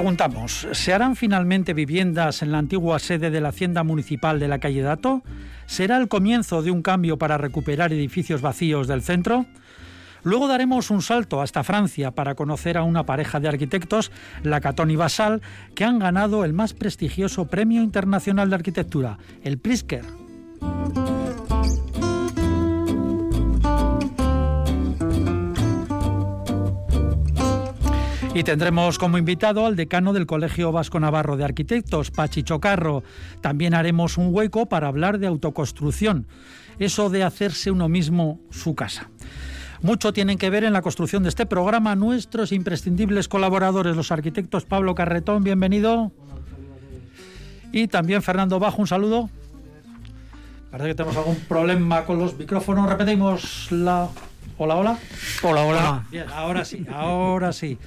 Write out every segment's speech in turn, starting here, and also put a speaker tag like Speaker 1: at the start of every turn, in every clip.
Speaker 1: Preguntamos, ¿se harán finalmente viviendas en la antigua sede de la Hacienda Municipal de la calle Dato? ¿Será el comienzo de un cambio para recuperar edificios vacíos del centro? Luego daremos un salto hasta Francia para conocer a una pareja de arquitectos, la Catón y Basal, que han ganado el más prestigioso Premio Internacional de Arquitectura, el Pritzker. Y tendremos como invitado al decano del Colegio Vasco Navarro de Arquitectos, Pachi Chocarro. También haremos un hueco para hablar de autoconstrucción, eso de hacerse uno mismo su casa. Mucho tienen que ver en la construcción de este programa nuestros imprescindibles colaboradores, los arquitectos Pablo Carretón, bienvenido. Y también Fernando Bajo, un saludo. Parece que tenemos algún problema con los micrófonos. Repetimos la... Hola, hola.
Speaker 2: Hola, hola.
Speaker 1: Ah, bien, ahora sí, ahora sí.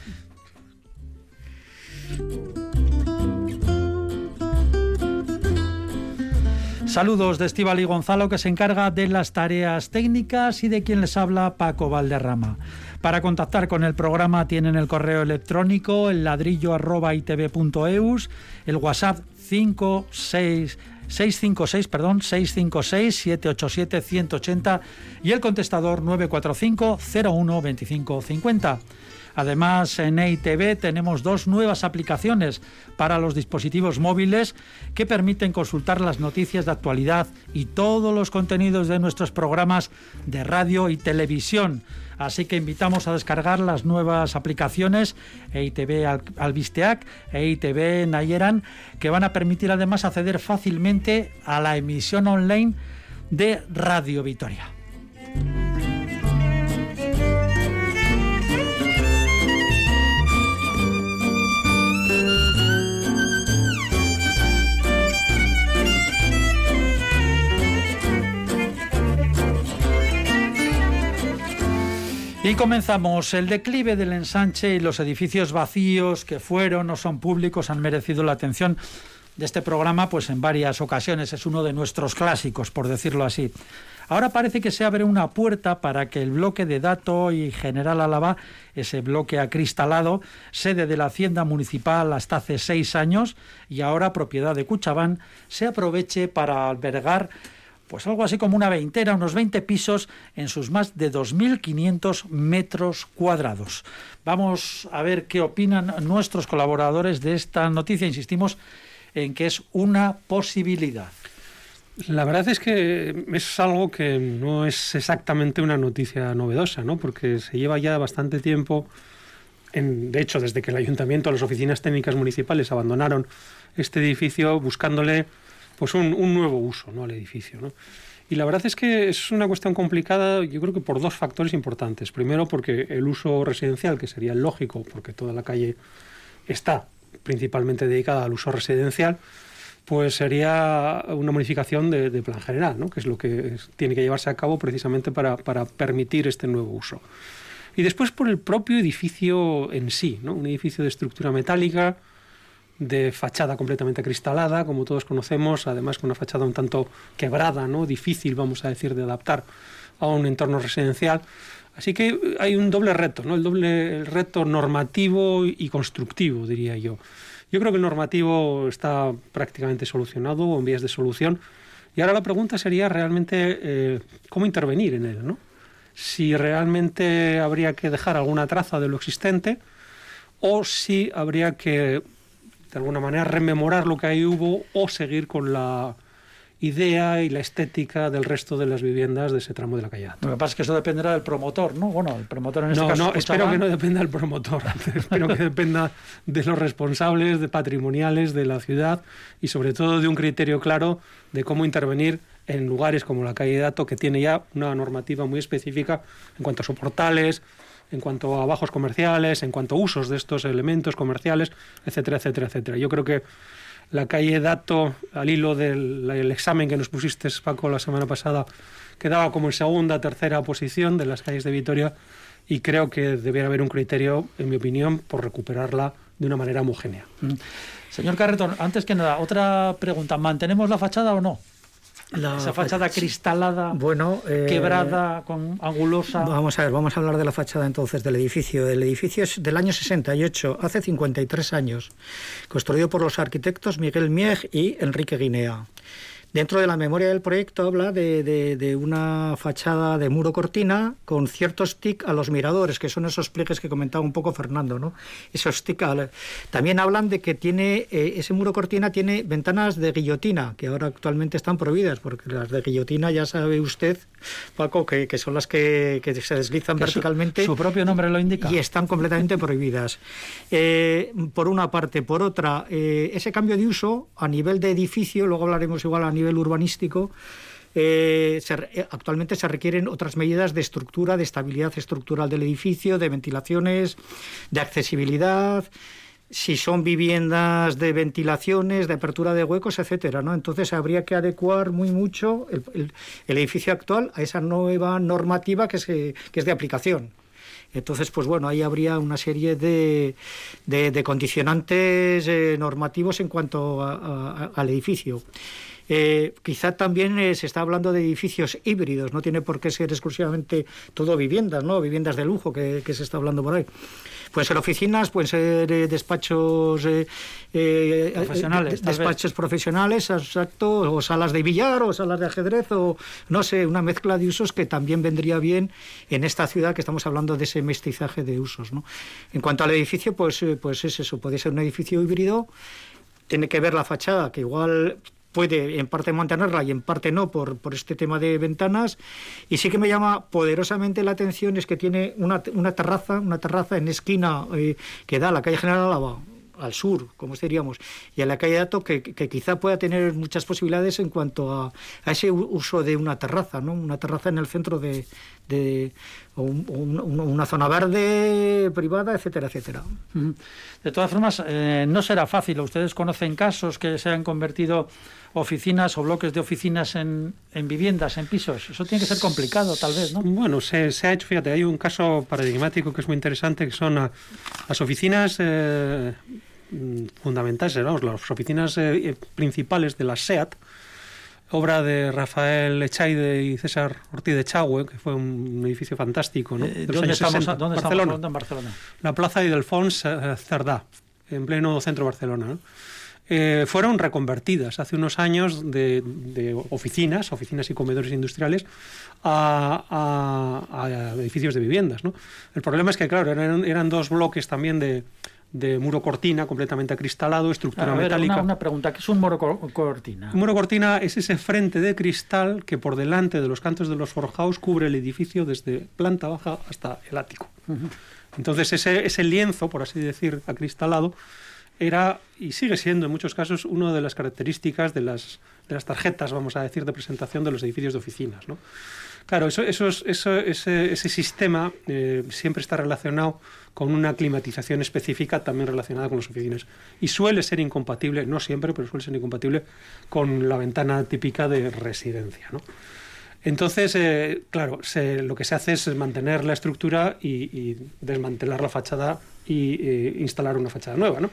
Speaker 1: Saludos de Estíbal Gonzalo que se encarga de las tareas técnicas y de quien les habla Paco Valderrama. Para contactar con el programa tienen el correo electrónico el ladrillo el WhatsApp 56 656, perdón, 656 787 180 y el contestador 945 01 25 50. Además, en EITV tenemos dos nuevas aplicaciones para los dispositivos móviles que permiten consultar las noticias de actualidad y todos los contenidos de nuestros programas de radio y televisión. Así que invitamos a descargar las nuevas aplicaciones EITV Albisteac, EITV Nayeran, que van a permitir además acceder fácilmente a la emisión online de Radio Vitoria. Y comenzamos. El declive del ensanche y los edificios vacíos que fueron o son públicos han merecido la atención de este programa pues en varias ocasiones. Es uno de nuestros clásicos, por decirlo así. Ahora parece que se abre una puerta para que el bloque de Dato y General Álava, ese bloque acristalado, sede de la Hacienda Municipal hasta hace seis años y ahora propiedad de Cuchabán, se aproveche para albergar pues algo así como una veintera, unos 20 pisos en sus más de 2.500 metros cuadrados. Vamos a ver qué opinan nuestros colaboradores de esta noticia. Insistimos en que es una posibilidad.
Speaker 2: La verdad es que es algo que no es exactamente una noticia novedosa, ¿no? Porque se lleva ya bastante tiempo, en, de hecho, desde que el ayuntamiento, las oficinas técnicas municipales abandonaron este edificio buscándole pues un, nuevo uso ¿no? al edificio. ¿no? Y la verdad es que es una cuestión complicada, yo creo que por dos factores importantes. Primero, porque el uso residencial, que sería el lógico, porque toda la calle está principalmente dedicada al uso residencial, pues sería una modificación de, plan general, ¿no? que es lo que tiene que llevarse a cabo precisamente para, para, permitir este nuevo uso. Y después por el propio edificio en sí, ¿no? un edificio de estructura metálica, de fachada completamente cristalada, como todos conocemos, además con una fachada un tanto quebrada, ¿no? difícil, vamos a decir, de adaptar a un entorno residencial. Así que hay un doble reto, ¿no? el doble reto normativo y constructivo, diría yo. Yo creo que el normativo está prácticamente solucionado o en vías de solución. Y ahora la pregunta sería realmente eh, cómo intervenir en él, ¿no? Si realmente habría que dejar alguna traza de lo existente o si habría que de alguna manera rememorar lo que ahí hubo o seguir con la idea y la estética del resto de las viviendas de ese tramo de la calle.
Speaker 1: Lo que pasa es que eso dependerá del promotor, ¿no? Bueno, el promotor en este
Speaker 2: no,
Speaker 1: caso.
Speaker 2: No, espero que no dependa del promotor. espero que dependa de los responsables de patrimoniales de la ciudad y sobre todo de un criterio claro de cómo intervenir en lugares como la calle Dato, que tiene ya una normativa muy específica en cuanto a soportales, en cuanto a bajos comerciales, en cuanto a usos de estos elementos comerciales, etcétera, etcétera, etcétera. Yo creo que la calle Dato, al hilo del examen que nos pusiste, Paco, la semana pasada, quedaba como en segunda, tercera posición de las calles de Vitoria y creo que debería haber un criterio, en mi opinión, por recuperarla de una manera homogénea. Mm.
Speaker 1: Señor Carretón, antes que nada, otra pregunta. ¿Mantenemos la fachada o no? Esa fachada cristalada, bueno, eh, quebrada, con angulosa.
Speaker 3: Vamos a ver, vamos a hablar de la fachada entonces del edificio. El edificio es del año 68, hace 53 años, construido por los arquitectos Miguel Mieg y Enrique Guinea. Dentro de la memoria del proyecto habla de, una fachada de muro cortina con ciertos tic a los miradores, que son esos pliegues que comentaba un poco Fernando, ¿no? Esos tic También hablan de que tiene eh, ese muro cortina tiene ventanas de guillotina, que ahora actualmente están prohibidas, porque las de guillotina ya sabe usted, Paco, que, son las que, se deslizan verticalmente.
Speaker 1: Su, propio nombre lo indica.
Speaker 3: Y están completamente prohibidas. Eh, por una parte. Por otra, eh, ese cambio de uso a nivel de edificio, luego hablaremos igual a nivel nivel urbanístico, eh, eh, actualmente se requieren otras medidas de estructura, de estabilidad estructural del edificio, de ventilaciones, de accesibilidad si son viviendas de ventilaciones, de apertura de huecos, etcétera, ¿no? Entonces habría que adecuar muy mucho el, edificio actual a esa nueva normativa que es, que es de aplicación. Entonces, pues bueno, ahí habría una serie de, de, condicionantes eh, normativos en cuanto al edificio. Eh, quizá también eh, se está hablando de edificios híbridos, no tiene por qué ser exclusivamente todo viviendas, ¿no? Viviendas de lujo que, se está hablando por ahí. Pueden ser oficinas, pueden ser eh, despachos
Speaker 1: profesionales,
Speaker 3: despachos profesionales, exacto, o salas de billar, o salas de ajedrez, o no sé, una mezcla de usos que también vendría bien en esta ciudad que estamos hablando de ese mestizaje de usos. ¿no? En cuanto al edificio, pues, pues es eso, puede ser un edificio híbrido tiene que ver la fachada, que igual puede en parte mantenerla y en parte no por, por este tema de ventanas. Y sí que me llama poderosamente la atención es que tiene una, una terraza, una terraza en esquina eh, que da a la calle General Álava, al sur, como diríamos, y a la calle Dato, que, que, quizá pueda tener muchas posibilidades en cuanto a, a, ese uso de una terraza, ¿no? Una terraza en el centro de, de una zona verde privada, etcétera, etcétera.
Speaker 1: De todas formas, eh, no será fácil. Ustedes conocen casos que se han convertido oficinas o bloques de oficinas en, en viviendas, en pisos. Eso tiene que ser complicado, tal vez, ¿no?
Speaker 2: Bueno, se, se ha hecho, fíjate, hay un caso paradigmático que es muy interesante, que son las oficinas eh, fundamentales, las oficinas eh, principales de la SEAT, obra de Rafael Echaide y César Ortiz de Chagüe, que fue un edificio fantástico. ¿no?
Speaker 1: Eh, ¿Dónde, estamos, ¿dónde Barcelona. en Barcelona?
Speaker 2: La plaza Idelfons eh, Cerdá, en pleno centro de Barcelona. Eh, fueron reconvertidas hace unos años de, oficinas, oficinas y comedores industriales, a, edificios de viviendas. ¿no? El problema es que, claro, eran dos bloques también de, de muro cortina completamente acristalado, estructura metálica.
Speaker 1: Una, pregunta, ¿qué es un muro cortina?
Speaker 2: Un muro cortina es ese frente de cristal que por delante de los cantos de los forjados cubre el edificio desde planta baja hasta el ático. Entonces ese, ese lienzo, por así decir, acristalado, era y sigue siendo en muchos casos una de las características de las, de las tarjetas, vamos a decir, de presentación de los edificios de oficinas. ¿no? Claro, eso, eso, eso ese, ese, sistema eh, siempre está relacionado con una climatización específica también relacionada con las oficinas. Y suele ser incompatible, no siempre, pero suele ser incompatible con la ventana típica de residencia. ¿no? Entonces, eh, claro, lo que se hace es mantener la estructura y, desmantelar la fachada y eh, instalar una fachada nueva, ¿no?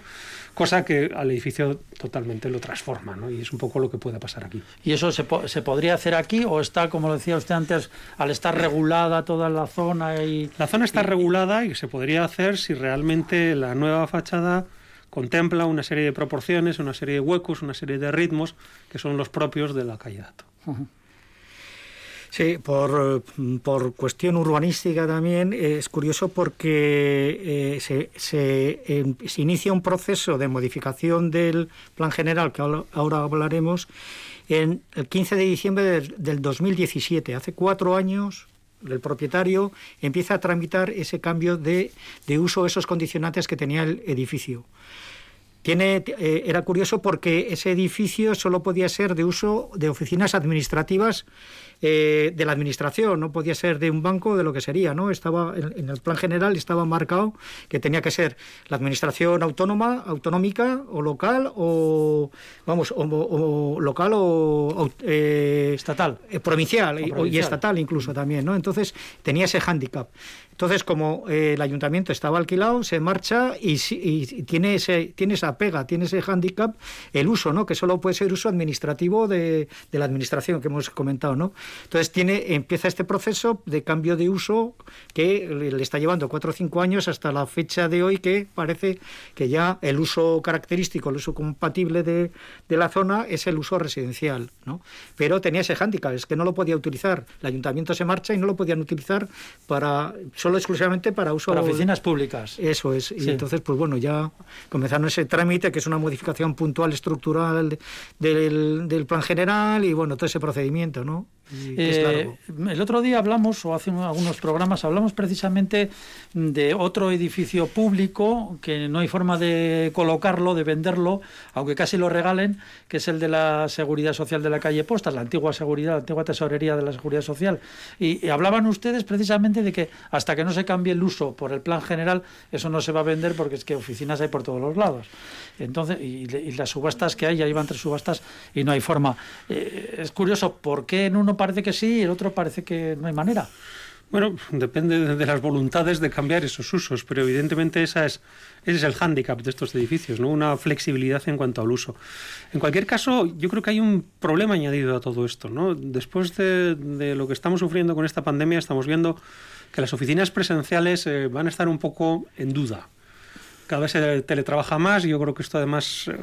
Speaker 2: Cosa que al edificio totalmente lo transforma, ¿no? Y es un poco lo que puede pasar aquí.
Speaker 1: ¿Y eso se, se podría hacer aquí o está, como lo decía usted antes, al estar regulada toda la zona y...
Speaker 2: La zona está regulada y se podría hacer si realmente la nueva fachada contempla una serie de proporciones, una serie de huecos, una serie de ritmos que son los propios de la calle Dato.
Speaker 3: Sí, por, por cuestión urbanística también es curioso porque eh, se, se, em, se, inicia un proceso de modificación del plan general, que ahora hablaremos, en el 15 de diciembre del, del 2017. Hace cuatro años el propietario empieza a tramitar ese cambio de, de uso, esos condicionantes que tenía el edificio. Tiene, eh, era curioso porque ese edificio solo podía ser de uso de oficinas administrativas eh, de la administración, no podía ser de un banco de lo que sería, ¿no? Estaba en, el plan general estaba marcado que tenía que ser la administración autónoma, autonómica o local o vamos o, local o,
Speaker 1: eh, estatal,
Speaker 3: provincial, y, estatal incluso también, ¿no? Entonces tenía ese hándicap. Entonces, como eh, el ayuntamiento estaba alquilado, se marcha y, tiene, ese, tiene esa pega, tiene ese hándicap, el uso, ¿no? que solo puede ser uso administrativo de, la administración que hemos comentado. ¿no? Entonces, tiene, empieza este proceso de cambio de uso que le está llevando cuatro o cinco años hasta la fecha de hoy, que parece que ya el uso característico, el uso compatible de, la zona es el uso residencial. ¿no? Pero tenía ese hándicap, es que no lo podía utilizar. El ayuntamiento se marcha y no lo podían utilizar para exclusivamente para uso...
Speaker 1: Para oficinas públicas.
Speaker 3: Eso es. Y entonces, pues bueno, ya comenzaron ese trámite, que es una modificación puntual estructural del, del plan general y bueno, todo ese procedimiento, ¿no?
Speaker 1: Eh, el otro día hablamos, o hace algunos programas, hablamos precisamente de otro edificio público que no hay forma de colocarlo, de venderlo, aunque casi lo regalen, que es el de la Seguridad Social de la calle Postas, la antigua seguridad, la antigua tesorería de la Seguridad Social. Y, hablaban ustedes precisamente de que hasta que no se cambie el uso por el plan general, eso no se va a vender porque es que oficinas hay por todos los lados. Entonces, y, las subastas que hay, ya iban tres subastas y no hay forma. Eh, es curioso, ¿por qué en uno parece que sí el otro parece que no hay manera.
Speaker 2: Bueno, depende de las voluntades de cambiar esos usos, pero evidentemente esa es, ese es el hándicap de estos edificios, ¿no? una flexibilidad en cuanto al uso. En cualquier caso, yo creo que hay un problema añadido a todo esto. ¿no? Después de, lo que estamos sufriendo con esta pandemia, estamos viendo que las oficinas presenciales eh, van a estar un poco en duda cada vez se teletrabaja más y yo creo que esto además eh,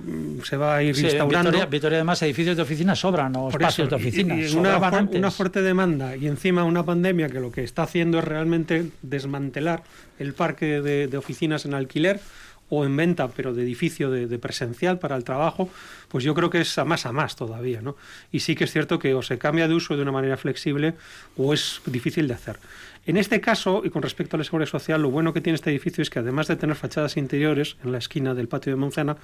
Speaker 2: se va a ir instaurando.
Speaker 1: Vitoria, Vitoria, además edificios de oficinas sobran o espacios de oficinas.
Speaker 2: una, una, fuerte demanda y encima una pandemia que lo que está haciendo es realmente desmantelar el parque de, oficinas en alquiler o en venta, pero de edificio de, de, presencial para el trabajo, pues yo creo que es a más a más todavía, ¿no? Y sí que es cierto que o se cambia de uso de una manera flexible o es difícil de hacer. En este caso, y con respecto a la seguridad social, lo bueno que tiene este edificio es que además de tener fachadas interiores en la esquina del patio de Monzana,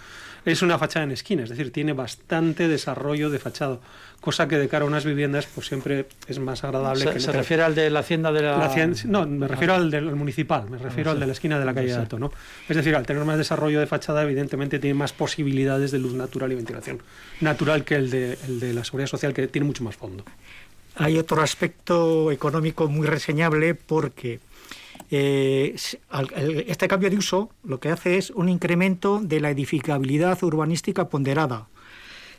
Speaker 2: es una fachada en esquina, es decir, tiene bastante desarrollo de fachada, cosa que de cara a unas viviendas pues siempre es más agradable.
Speaker 1: ¿Se,
Speaker 2: que
Speaker 1: ¿se refiere al de la hacienda de la...?
Speaker 2: no, me refiero al del municipal, me refiero al de la esquina de la calle de Alto, ¿no? Es decir, al tener más desarrollo de fachada, evidentemente tiene más posibilidades de luz natural y ventilación natural que el de, el de la seguridad social, que tiene mucho más fondo.
Speaker 3: Hay otro aspecto económico muy reseñable porque eh, este cambio de uso lo que hace es un incremento de la edificabilidad urbanística ponderada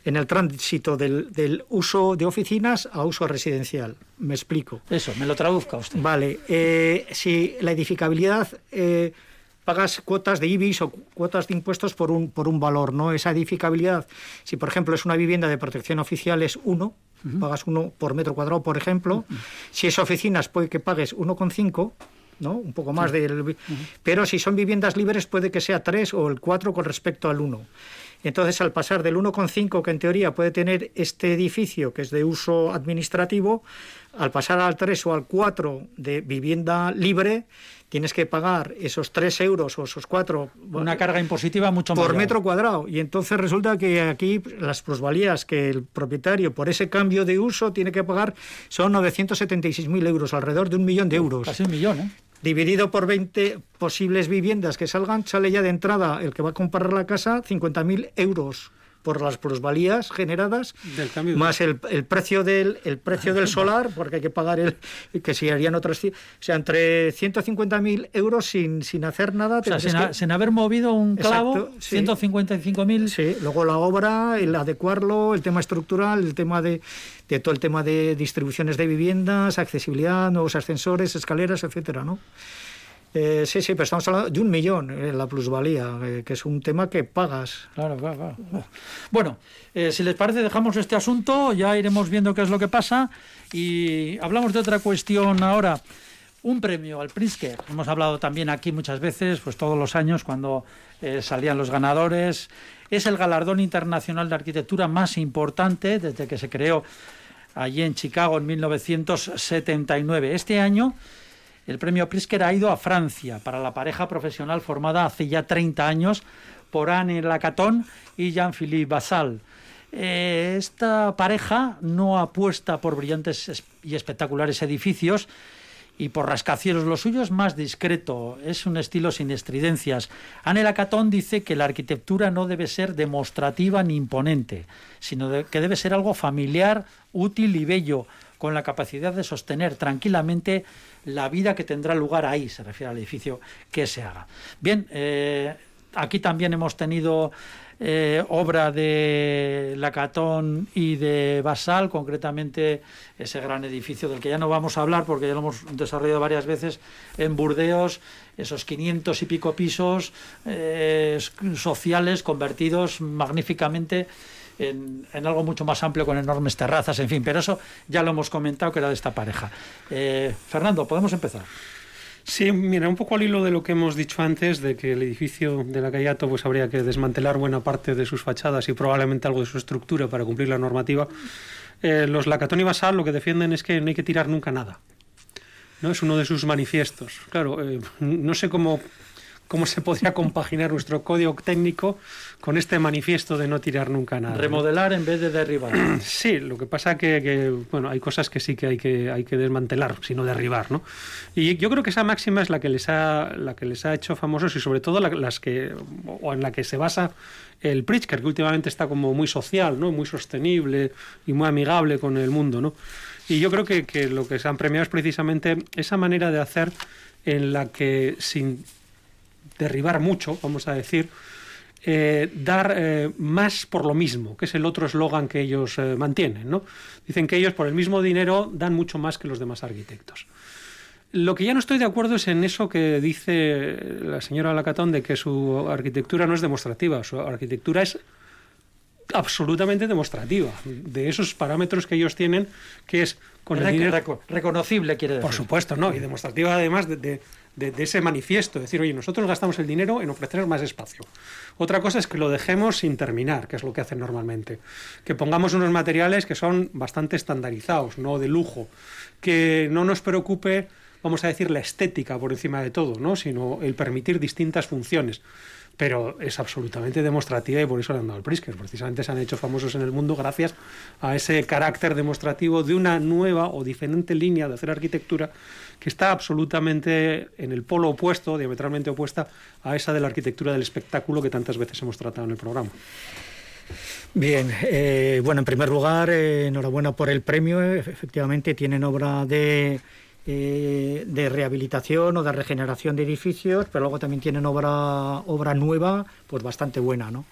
Speaker 3: en el tránsito del, uso de oficinas a uso residencial. Me explico.
Speaker 1: Eso, me lo traduzca usted.
Speaker 3: Vale, eh, si la edificabilidad eh, pagas cuotas de IBIS o cuotas de impuestos por un, por un valor, ¿no? Esa edificabilidad, si por ejemplo es una vivienda de protección oficial es pagas uno por metro cuadrado, por ejemplo. Si es oficinas, puede que pagues 1,5, ¿no? Un poco más del... Pero si son viviendas libres, puede que sea 3 o el 4 con respecto al 1. Entonces, al pasar del 1,5 que en teoría puede tener este edificio, que es de uso administrativo, al pasar al 3 o al 4 de vivienda libre, tienes que pagar esos 3 euros o esos 4...
Speaker 1: Una carga impositiva mucho
Speaker 3: más. Por metro cuadrado. Y entonces resulta que aquí las plusvalías que el propietario por ese cambio de uso tiene que pagar son 976.000 euros, alrededor de un millón de euros.
Speaker 1: Casi un millón, ¿eh?
Speaker 3: Dividido por 20 posibles viviendas que salgan, sale ya de entrada el que va a comprar la casa 50.000 euros por las plusvalías generadas, más el, precio del el precio del solar, porque hay que pagar el que si harían otras, o sea, entre 150.000 euros sin, sin hacer nada.
Speaker 1: O sea, sin, haber movido un clavo, 155.000.
Speaker 3: Sí, luego la obra, el adecuarlo, el tema estructural, el tema de, de todo el tema de distribuciones de viviendas, accesibilidad, nuevos ascensores, escaleras, etcétera, ¿no? Eh, sí, sí, pero estamos hablando de un millón en eh, la plusvalía, eh, que es un tema que pagas.
Speaker 1: Claro, claro, claro. Bueno, si les parece, dejamos este asunto, ya iremos viendo qué es lo que pasa y hablamos de otra cuestión ahora. Un premio al Pritzker. Hemos hablado también aquí muchas veces, pues todos los años cuando salían los ganadores. Es el galardón internacional de arquitectura más importante desde que se creó allí en Chicago en 1979. Este año el premio Pritzker ha ido a Francia para la pareja profesional formada hace ya 30 años por Anne Lacaton y Jean-Philippe Basal. Eh, esta pareja no apuesta por brillantes y espectaculares edificios, y por rascacielos. Lo suyo es más discreto, es un estilo sin estridencias. Anela Catón dice que la arquitectura no debe ser demostrativa ni imponente, sino que debe ser algo familiar, útil y bello, con la capacidad de sostener tranquilamente la vida que tendrá lugar ahí, se refiere al edificio que se haga. Bien, eh, aquí también hemos tenido eh, obra de Lacatón y de Basal, concretamente ese gran edificio del que ya no vamos a hablar porque ya lo hemos desarrollado varias veces en Burdeos, esos 500 y pico pisos eh, sociales convertidos magníficamente en, algo mucho más amplio con enormes terrazas, en fin, pero eso ya lo hemos comentado que era de esta pareja. Eh, Fernando, podemos empezar.
Speaker 2: Sí, mira, un poco al hilo de lo que hemos dicho antes, de que el edificio de la Callato pues habría que desmantelar buena parte de sus fachadas y probablemente algo de su estructura para cumplir la normativa. Eh, los Lacatón y Basal lo que defienden es que no hay que tirar nunca nada. ¿no? Es uno de sus manifiestos. Claro, eh, no sé cómo cómo se podría compaginar nuestro código técnico con este manifiesto de no tirar nunca nada.
Speaker 1: Remodelar en vez de derribar.
Speaker 2: Sí, lo que pasa que, que, bueno, hay cosas que sí que hay que hay que desmantelar, sino derribar, ¿no? Y yo creo que esa máxima es la que les ha la que les ha hecho famosos y sobre todo las que o en la que se basa el Pritzker, que últimamente está como muy social, ¿no? Muy sostenible y muy amigable con el mundo, ¿no? Y yo creo que, que lo que se han premiado es precisamente esa manera de hacer en la que sin derribar mucho, vamos a decir, eh, dar eh, más por lo mismo, que es el otro eslogan que ellos eh, mantienen. ¿no? Dicen que ellos por el mismo dinero dan mucho más que los demás arquitectos. Lo que ya no estoy de acuerdo es en eso que dice la señora Lacatón de que su arquitectura no es demostrativa, su arquitectura es absolutamente demostrativa de esos parámetros que ellos tienen, que es
Speaker 1: con el dinero reconocible quiere decir.
Speaker 2: Por supuesto, no, y demostrativa además de de, ese manifiesto, decir, oye, nosotros gastamos el dinero en ofrecer más espacio. Otra cosa es que lo dejemos sin terminar, que es lo que hacen normalmente. Que pongamos unos materiales que son bastante estandarizados, no de lujo. Que no nos preocupe, vamos a decir, la estética por encima de todo, ¿no? sino el permitir distintas funciones pero es absolutamente demostrativa y por eso le han dado el Pritzker. Precisamente se han hecho famosos en el mundo gracias a ese carácter demostrativo de una nueva o diferente línea de hacer arquitectura que está absolutamente en el polo opuesto, diametralmente opuesta a esa de la arquitectura del espectáculo que tantas veces hemos tratado en el programa.
Speaker 3: Bien, eh, bueno, en primer lugar, eh, enhorabuena por el premio. Efectivamente, tienen obra de eh, de rehabilitación o de regeneración de edificios, pero luego también tienen obra, obra nueva, pues bastante buena, ¿no?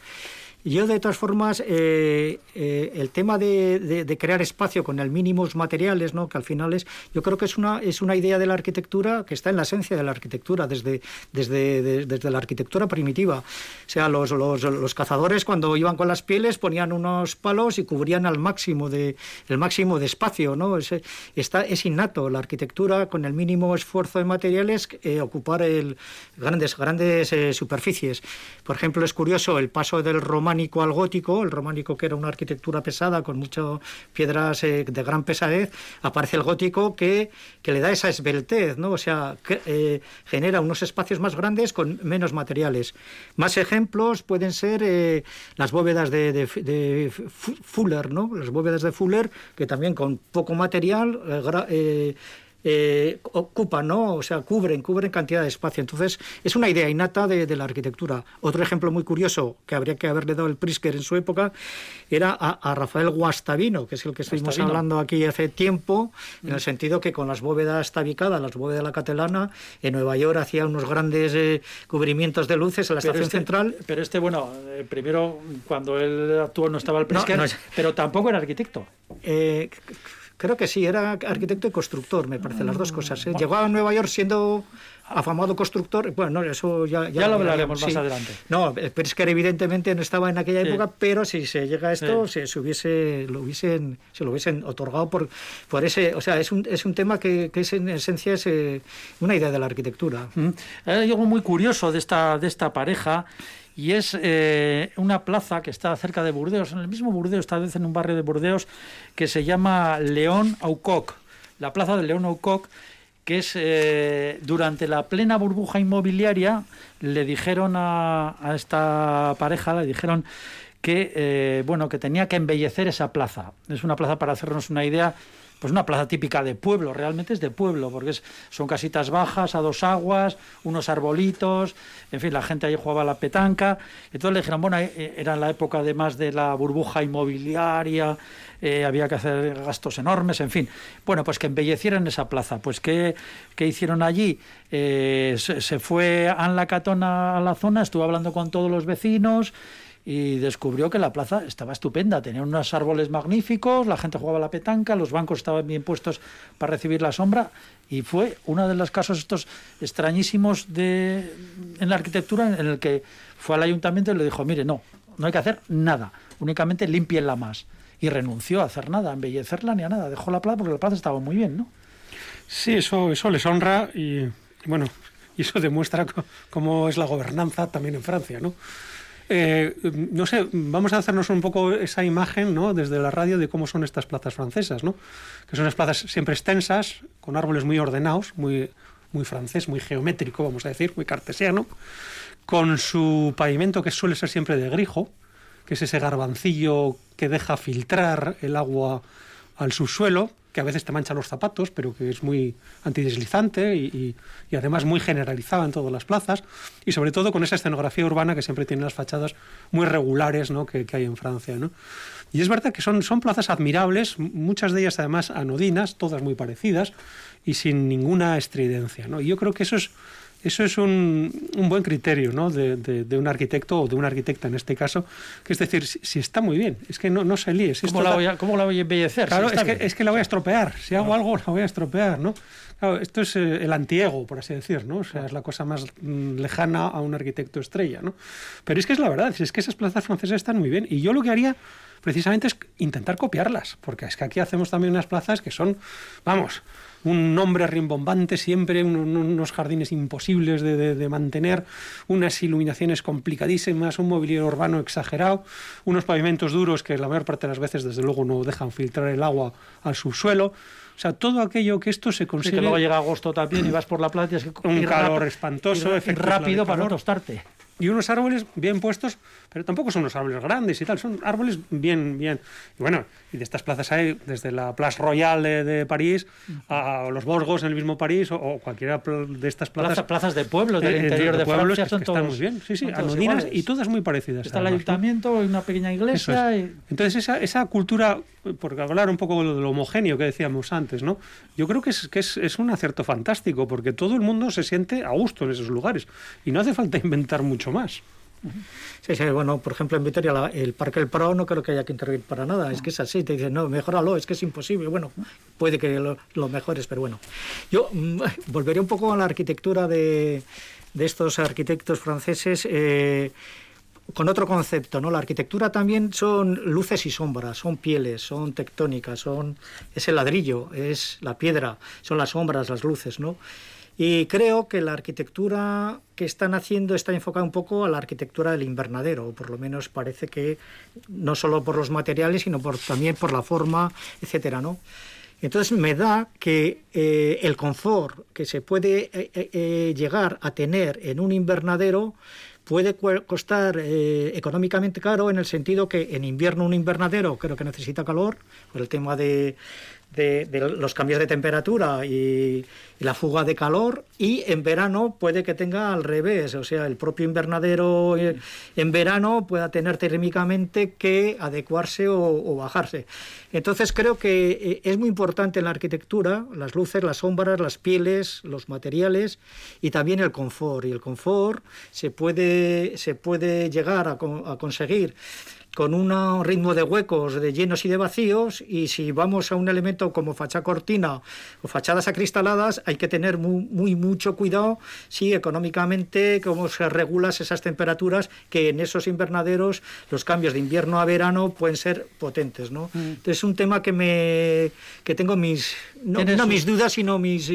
Speaker 3: Yo, de todas formas, eh, eh, el tema de, crear espacio con el mínimos materiales, ¿no? que al final es, yo creo que es una, es una idea de la arquitectura que está en la esencia de la arquitectura, desde, desde, desde la arquitectura primitiva. O sea, los, los, cazadores cuando iban con las pieles ponían unos palos y cubrían al máximo de, el máximo de espacio. ¿no? Es, es innato la arquitectura con el mínimo esfuerzo de materiales eh, ocupar el, grandes, grandes superficies. Por ejemplo, es curioso el paso del romano románico al gótico, el románico que era una arquitectura pesada con muchas piedras eh, de gran pesadez, aparece el gótico que, que, le da esa esbeltez, ¿no? o sea, eh, genera unos espacios más grandes con menos materiales. Más ejemplos pueden ser eh, las bóvedas de, Fuller, ¿no? las bóvedas de Fuller, que también con poco material eh, ocupan, ¿no? O sea, cubren, cubren cantidad de espacio. Entonces, es una idea innata de, la arquitectura. Otro ejemplo muy curioso que habría que haberle dado el Prisker en su época era a, Rafael Guastavino, que es el que estuvimos hablando aquí hace tiempo, en el mm. sentido que con las bóvedas tabicadas, las bóvedas de la Catalana, en Nueva York hacía unos grandes eh, cubrimientos de luces en la estación
Speaker 1: este,
Speaker 3: central.
Speaker 1: Pero este, bueno, eh, primero cuando él actuó no estaba el Prisker, pero tampoco era arquitecto.
Speaker 3: Eh, Creo que sí, era arquitecto y constructor, me parece, las dos cosas. ¿eh? Llegó a Nueva York siendo afamado constructor, bueno, eso ya...
Speaker 1: Ya, lo hablaremos más adelante.
Speaker 3: No, pero es que evidentemente no estaba en aquella época, pero si se llega a esto, se, hubiese, lo hubiesen, se lo hubiesen otorgado por, por ese... O sea, es un, es un tema que, que es en esencia es eh, una idea de la arquitectura.
Speaker 1: Hay algo muy curioso de esta, de esta pareja y es eh, una plaza que está cerca de Burdeos, en el mismo Burdeos, tal vez en un barrio de Burdeos, que se llama León Aucoc, la plaza de León Aucoc, que es eh, durante la plena burbuja inmobiliaria le dijeron a, a esta pareja, le dijeron que eh, bueno que tenía que embellecer esa plaza. Es una plaza para hacernos una idea pues una plaza típica de pueblo, realmente es de pueblo, porque es, son casitas bajas, a dos aguas, unos arbolitos, en fin, la gente ahí jugaba la petanca. Entonces le dijeron, bueno, eh, era la época además de la burbuja inmobiliaria, eh, había que hacer gastos enormes, en fin. Bueno, pues que embellecieran esa plaza. Pues ¿qué, qué hicieron allí? Eh, se, se, fue Anla Catona a la zona, estuvo hablando con todos los vecinos, y descubrió que la plaza estaba estupenda, tenía unos árboles magníficos, la gente jugaba la petanca, los bancos estaban bien puestos para recibir la sombra y fue uno de los casos estos extrañísimos de en la arquitectura en el que fue al ayuntamiento y le dijo, mire, no, no hay que hacer nada, únicamente limpienla más. Y renunció a hacer nada, a embellecerla ni a nada, dejó la plaza porque la plaza estaba muy bien, ¿no?
Speaker 2: Sí, eso, eso les honra y, bueno, y eso demuestra cómo es la gobernanza también en Francia, ¿no? Eh, no sé, vamos a hacernos un poco esa imagen ¿no? desde la radio de cómo son estas plazas francesas, ¿no? que son unas plazas siempre extensas, con árboles muy ordenados, muy, muy francés, muy geométrico, vamos a decir, muy cartesiano, con su pavimento que suele ser siempre de grijo, que es ese garbancillo que deja filtrar el agua al subsuelo, que a veces te mancha los zapatos, pero que es muy antideslizante y, y, además muy generalizada en todas las plazas, y sobre todo con esa escenografía urbana que siempre tiene las fachadas muy regulares ¿no? que, que, hay en Francia. ¿no? Y es verdad que son, son plazas admirables, muchas de ellas además anodinas, todas muy parecidas y sin ninguna estridencia. ¿no? Y yo creo que eso es eso es un, un buen criterio ¿no? de, de, de, un arquitecto o de una arquitecta en este caso, que es decir, si, si está muy bien, es que no, no se líe. Si
Speaker 1: ¿Cómo, la voy a, ¿Cómo, la voy a, embellecer?
Speaker 2: Claro,
Speaker 1: si
Speaker 2: es, que, es, que, la voy a estropear. Si hago algo, la voy a estropear, ¿no? Claro, esto es eh, el antiego, por así decir, ¿no? O sea, es la cosa más mm, lejana a un arquitecto estrella, ¿no? Pero es que es la verdad, es que esas plazas francesas están muy bien. Y yo lo que haría precisamente es intentar copiarlas, porque es que aquí hacemos también unas plazas que son, vamos, un nombre rimbombante siempre, un, unos jardines imposibles de, de, de, mantener, unas iluminaciones complicadísimas, un mobiliario urbano exagerado, unos pavimentos duros que la mayor parte de las veces desde luego no dejan filtrar el agua al subsuelo. O sea, todo aquello que esto se consigue...
Speaker 1: Sí, que luego llega agosto también y vas por la playa... Es que
Speaker 2: un calor espantoso,
Speaker 1: y, rápido para no tostarte
Speaker 2: y unos árboles bien puestos, pero tampoco son unos árboles grandes y tal, son árboles bien, bien. Y bueno, y de estas plazas hay desde la Place Royale de, de París a los Borgos en el mismo París o, o cualquiera de estas plazas.
Speaker 1: Plaza, plazas de pueblos del
Speaker 2: eh,
Speaker 1: interior de, de
Speaker 2: pueblos
Speaker 1: Francia
Speaker 2: que,
Speaker 1: son
Speaker 2: que
Speaker 1: todos,
Speaker 2: están muy bien, sí, sí, anodinas y todas muy parecidas.
Speaker 1: Está
Speaker 2: además,
Speaker 1: el ayuntamiento,
Speaker 2: ¿no?
Speaker 1: una pequeña iglesia.
Speaker 2: Es.
Speaker 1: Y...
Speaker 2: Entonces esa, esa cultura, porque hablar un poco de lo homogéneo que decíamos antes, ¿no? Yo creo que es, que es, es un acierto fantástico porque todo el mundo se siente a gusto en esos lugares y no hace falta inventar mucho más.
Speaker 3: Sí, sí, bueno, por ejemplo, en Vitoria, el Parque del Prado no creo que haya que intervenir para nada, es que es así, te dicen, no, mejoralo, es que es imposible. Bueno, puede que lo, lo mejores, pero bueno. Yo mm, volveré un poco a la arquitectura de, de estos arquitectos franceses. Eh, con otro concepto, ¿no? La arquitectura también son luces y sombras, son pieles, son tectónicas, son es el ladrillo, es la piedra, son las sombras, las luces, ¿no? Y creo que la arquitectura que están haciendo está enfocada un poco a la arquitectura del invernadero, o por lo menos parece que no solo por los materiales, sino por, también por la forma, etcétera, ¿no? Entonces me da que eh, el confort que se puede eh, eh, llegar a tener en un invernadero puede costar económicamente caro en el sentido que en invierno un invernadero creo que necesita calor por el tema de, de, de los cambios de temperatura y, y, la fuga de calor y en verano puede que tenga al revés, o sea, el propio invernadero eh, en verano pueda tener térmicamente que adecuarse o, o bajarse. Entonces creo que eh, es muy importante en la arquitectura las luces, las sombras, las pieles, los materiales y también el confort. Y el confort se puede, se puede llegar a, a conseguir con un ritmo de huecos, de llenos y de vacíos, y si vamos a un elemento como fachada cortina o fachadas acristaladas, hay que tener muy, muy mucho cuidado si económicamente cómo se regulan esas temperaturas que en esos invernaderos los cambios de invierno a verano pueden ser potentes, ¿no? Mm. Entonces es un tema que me que tengo mis no, no mis dudas, sino mis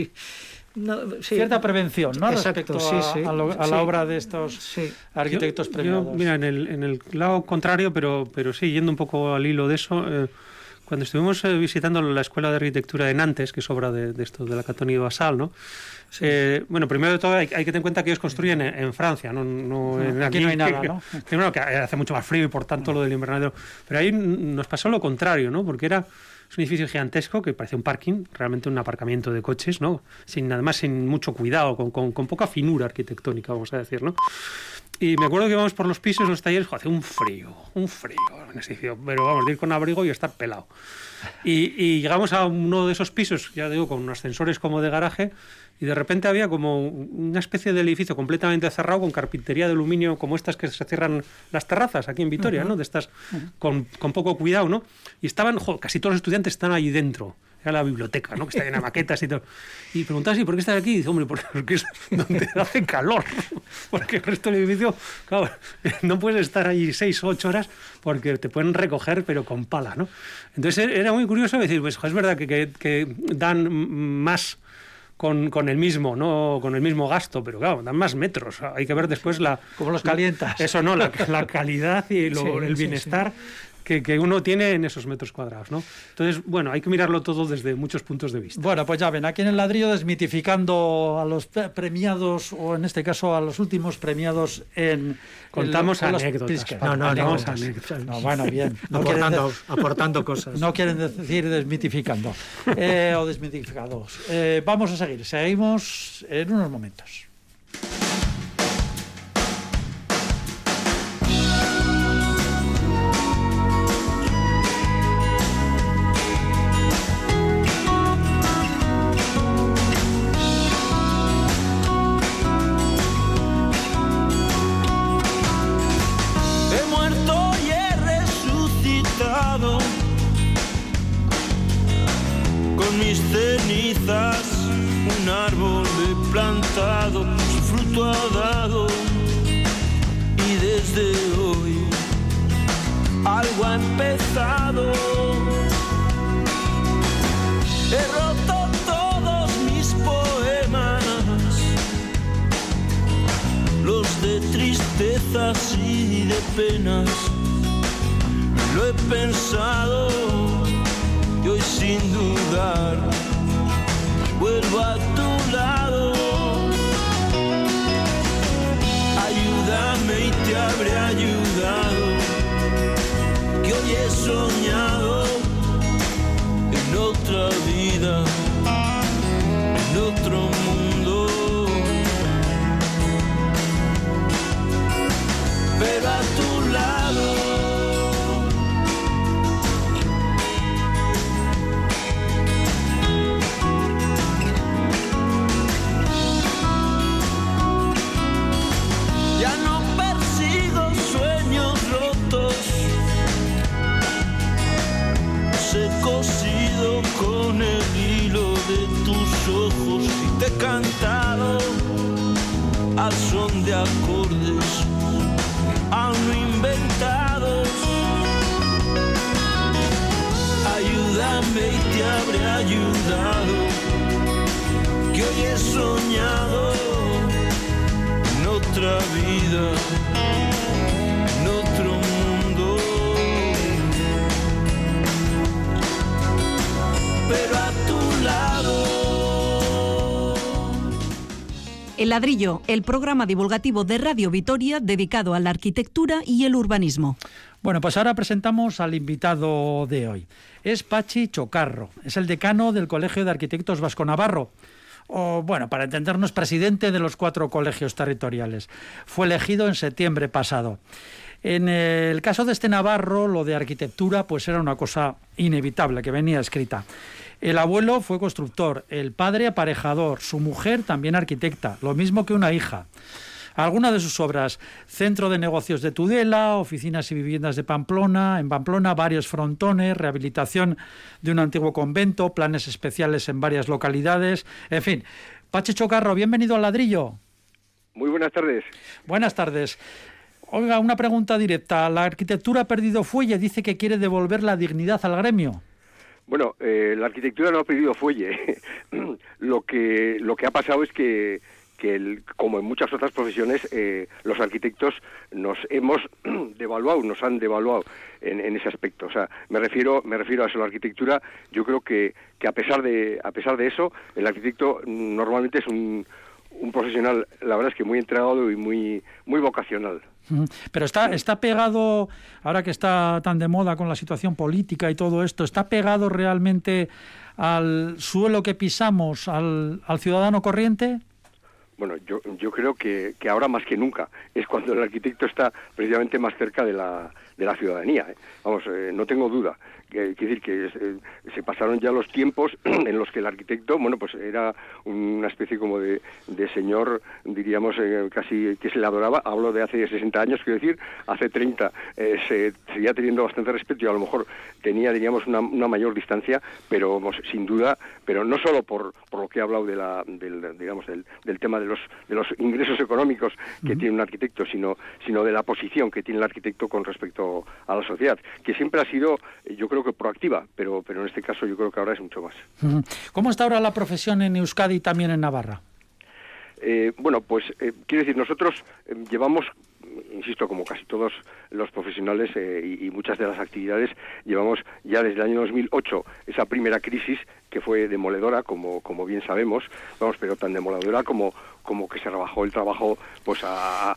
Speaker 1: no, sí. cierta prevención ¿no?
Speaker 3: Exacto,
Speaker 1: respecto
Speaker 3: sí,
Speaker 1: a,
Speaker 3: sí,
Speaker 1: a, lo, a
Speaker 3: sí.
Speaker 1: la obra de estos arquitectos
Speaker 2: yo,
Speaker 1: premiados.
Speaker 2: Yo, mira, en el, en el lado contrario, pero, pero sí, yendo un poco al hilo de eso, eh, cuando estuvimos eh, visitando la Escuela de Arquitectura de Nantes, que es obra de, esto de la Catonio Basal, ¿no? Eh, bueno, primero de todo hay, que tener en cuenta que ellos construyen en, Francia, no, no
Speaker 1: aquí no hay nada, ¿no?
Speaker 2: Que, que hace mucho más frío y por tanto lo del invernadero. Pero ahí nos pasó lo contrario, ¿no? Porque era es un edificio gigantesco que parece un parking, realmente un aparcamiento de coches, ¿no? Sin, además sin mucho cuidado, con, con, poca finura arquitectónica, vamos a decir, ¿no? Y me acuerdo que íbamos por los pisos, los talleres, hace un frío, un frío en edificio, pero vamos, a ir con abrigo y estar pelado. Y, y, llegamos a uno de esos pisos, ya digo, con unos ascensores como de garaje, y de repente había como una especie de edificio completamente cerrado con carpintería de aluminio como estas que se cierran las terrazas aquí en Vitoria, ¿no? De estas con, con, poco cuidado, ¿no? Y estaban, casi todos los estudiantes están ahí dentro. Era la biblioteca, ¿no? Que está llena de maquetas y todo. Y preguntabas, ¿y por qué estás aquí? Y dice, hombre, porque es donde hace calor. Porque el resto del edificio, claro, no puedes estar ahí seis o ocho horas porque te pueden recoger, pero con pala, ¿no? Entonces era muy curioso decir, pues es verdad que, que, que dan más con, con, el mismo, no con el mismo gasto, pero claro, dan más metros. Hay que ver después la.
Speaker 1: Como los calientas.
Speaker 2: Eso no, la, la calidad y el bienestar que, uno tiene en esos metros cuadrados. ¿no? Entonces, bueno, hay que mirarlo todo desde muchos puntos de vista.
Speaker 1: Bueno, pues ya ven, aquí en el ladrillo desmitificando a los premiados, o en este caso a los últimos premiados en...
Speaker 2: Contamos anécdotas.
Speaker 1: No, no, no, no, bueno, bien.
Speaker 3: aportando, cosas.
Speaker 1: No quieren decir desmitificando eh, o desmitificados. Eh, vamos a seguir, seguimos en unos momentos. El programa divulgativo de Radio Vitoria dedicado a la arquitectura y el urbanismo. Bueno, pues ahora presentamos al invitado de hoy. Es Pachi Chocarro, es el decano del Colegio de Arquitectos Vasco Navarro. O, bueno, para entendernos, presidente de los cuatro colegios territoriales. Fue elegido en septiembre pasado. En el caso de este Navarro, lo de arquitectura, pues era una cosa inevitable, que venía escrita. El abuelo fue constructor, el padre aparejador, su mujer también arquitecta, lo mismo que una hija. Algunas de sus obras, Centro de Negocios de Tudela, Oficinas y Viviendas de Pamplona, en Pamplona varios frontones, rehabilitación de un antiguo convento, planes especiales en varias localidades, en fin. Pache Chocarro, bienvenido al ladrillo.
Speaker 4: Muy buenas tardes.
Speaker 1: Buenas tardes. Oiga, una pregunta directa. La arquitectura ha perdido fuelle, dice que quiere devolver la dignidad al gremio.
Speaker 4: Bueno, eh, la arquitectura no ha perdido fuelle. lo que lo que ha pasado es que que como en muchas otras profesiones, eh, los arquitectos nos hemos devaluado, nos han devaluado en, ese aspecto. O sea, me refiero, me refiero a eso, la arquitectura, yo creo que, que a pesar de, a pesar de eso, el arquitecto normalmente es un, un profesional, la verdad es que muy entregado y muy, muy vocacional.
Speaker 1: Pero está, está pegado, ahora que está tan de moda con la situación política y todo esto, ¿está pegado realmente al suelo que pisamos, al, al ciudadano corriente?
Speaker 4: Bueno, yo, yo creo que, que ahora más que nunca es cuando el arquitecto está precisamente más cerca de la, de la ciudadanía. ¿eh? Vamos, eh, no tengo duda. Quiere decir que eh, se pasaron ya los tiempos en los que el arquitecto, bueno, pues era una especie como de, de señor, diríamos, casi que se le adoraba. Hablo de hace 60 años, quiero decir, hace 30 se seguía teniendo bastante respeto y a lo mejor tenía, diríamos, una, una mayor distancia, pero sin duda, pero no solo por, por lo que he hablado de la, del, digamos, del, del tema de los, de los ingresos económicos que tiene un arquitecto, sino, sino de la posición que tiene el arquitecto con respecto a la sociedad, que siempre ha sido, yo creo que proactiva, pero, pero en este caso yo creo que ahora es mucho más.
Speaker 1: ¿Cómo está ahora la profesión en Euskadi y también en Navarra?
Speaker 4: Eh, bueno, pues eh, quiero decir, nosotros eh, llevamos insisto, como casi todos los profesionales y, y, muchas de las actividades, llevamos ya desde el año 2008 esa primera crisis que fue demoledora, como, como bien sabemos, vamos, pero tan demoledora como, como que se rebajó el trabajo pues a,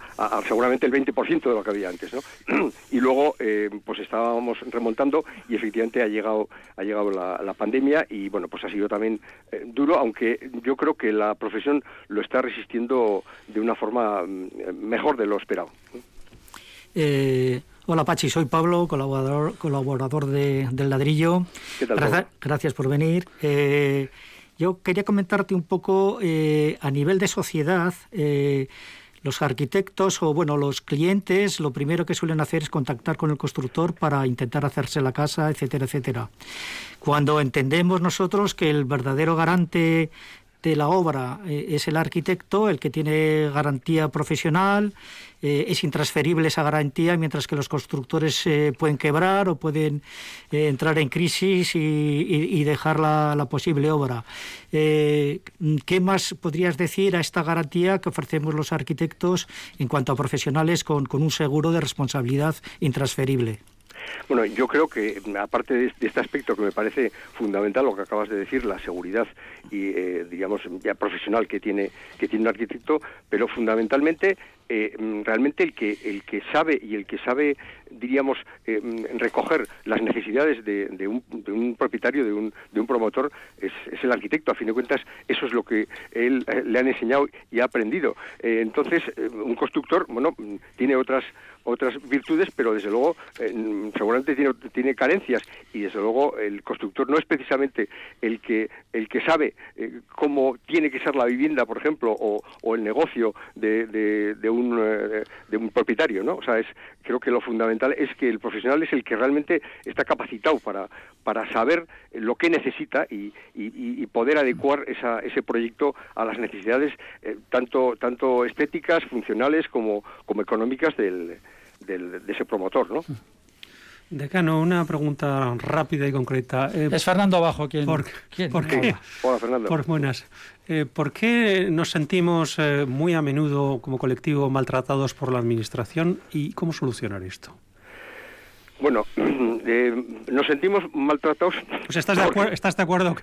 Speaker 4: seguramente el 20% de lo que había antes, ¿no? y luego eh, pues estábamos remontando y efectivamente ha llegado ha llegado la, pandemia y bueno pues ha sido también eh, duro, aunque yo creo que la profesión lo está resistiendo de una forma mm, mejor de lo esperado.
Speaker 3: Eh, Hola Pachi, soy Pablo, colaborador, colaborador de, del ladrillo. gracias, por venir. Eh, yo quería comentarte un poco eh, a nivel de sociedad. Los arquitectos o bueno los clientes lo primero que suelen hacer es contactar con el constructor para intentar hacerse la casa etcétera etcétera cuando entendemos nosotros que el verdadero garante de la obra eh, es el arquitecto, el que tiene garantía profesional, eh, es intransferible esa garantía, mientras que los constructores eh, pueden quebrar o pueden entrar en crisis y, dejar la, posible obra. ¿Qué más podrías decir a esta garantía que ofrecemos los arquitectos en cuanto a profesionales con un seguro de responsabilidad intransferible?
Speaker 4: Bueno, yo creo que aparte de este aspecto que me parece fundamental, lo que acabas de decir, la seguridad y eh, digamos ya profesional que tiene que tiene un arquitecto, pero fundamentalmente eh, realmente el que el que sabe y el que sabe diríamos eh, recoger las necesidades de, un, de, un, propietario de un, de un promotor es, el arquitecto. A fin de cuentas eso es lo que él le han enseñado y ha aprendido. Entonces un constructor bueno tiene otras otras virtudes, pero desde luego eh, seguramente tiene, tiene, carencias. Y desde luego el constructor no es precisamente el que el que sabe eh, cómo tiene que ser la vivienda, por ejemplo, o, el negocio de, un, eh, de un propietario, ¿no? O sea, es creo que lo fundamental es que el profesional es el que realmente está capacitado para, para saber lo que necesita y, y, poder adecuar esa, ese proyecto a las necesidades tanto tanto estéticas, funcionales como, como económicas del, del, de ese promotor, ¿no?
Speaker 2: Decano, una pregunta rápida y concreta.
Speaker 1: Eh, es Fernando Abajo quien.
Speaker 2: ¿Por, ¿por qué?
Speaker 4: Hola, Fernando.
Speaker 2: Por buenas. Eh, ¿Por qué nos sentimos eh, muy a menudo como colectivo maltratados por la Administración y cómo solucionar esto?
Speaker 4: Bueno, eh, nos sentimos maltratados.
Speaker 2: Pues estás de, acuerdo, ¿estás de acuerdo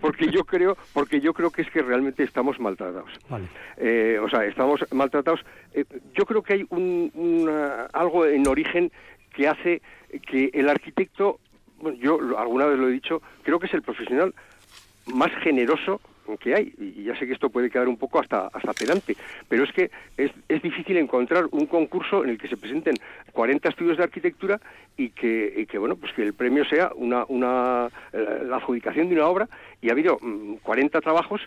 Speaker 4: porque, yo creo, porque yo creo que es que realmente estamos maltratados.
Speaker 2: Vale.
Speaker 4: Eh, o sea, estamos maltratados. Eh, yo creo que hay un, algo en origen que hace que el arquitecto, bueno, yo alguna vez lo he dicho, creo que es el profesional más generoso que hay. Y ya sé que esto puede quedar un poco hasta, hasta pedante, pero es que es, es difícil encontrar un concurso en el que se presenten 40 estudios de arquitectura y que, y que bueno, pues que el premio sea una, una, eh, la adjudicación de una obra y ha habido 40 mm, trabajos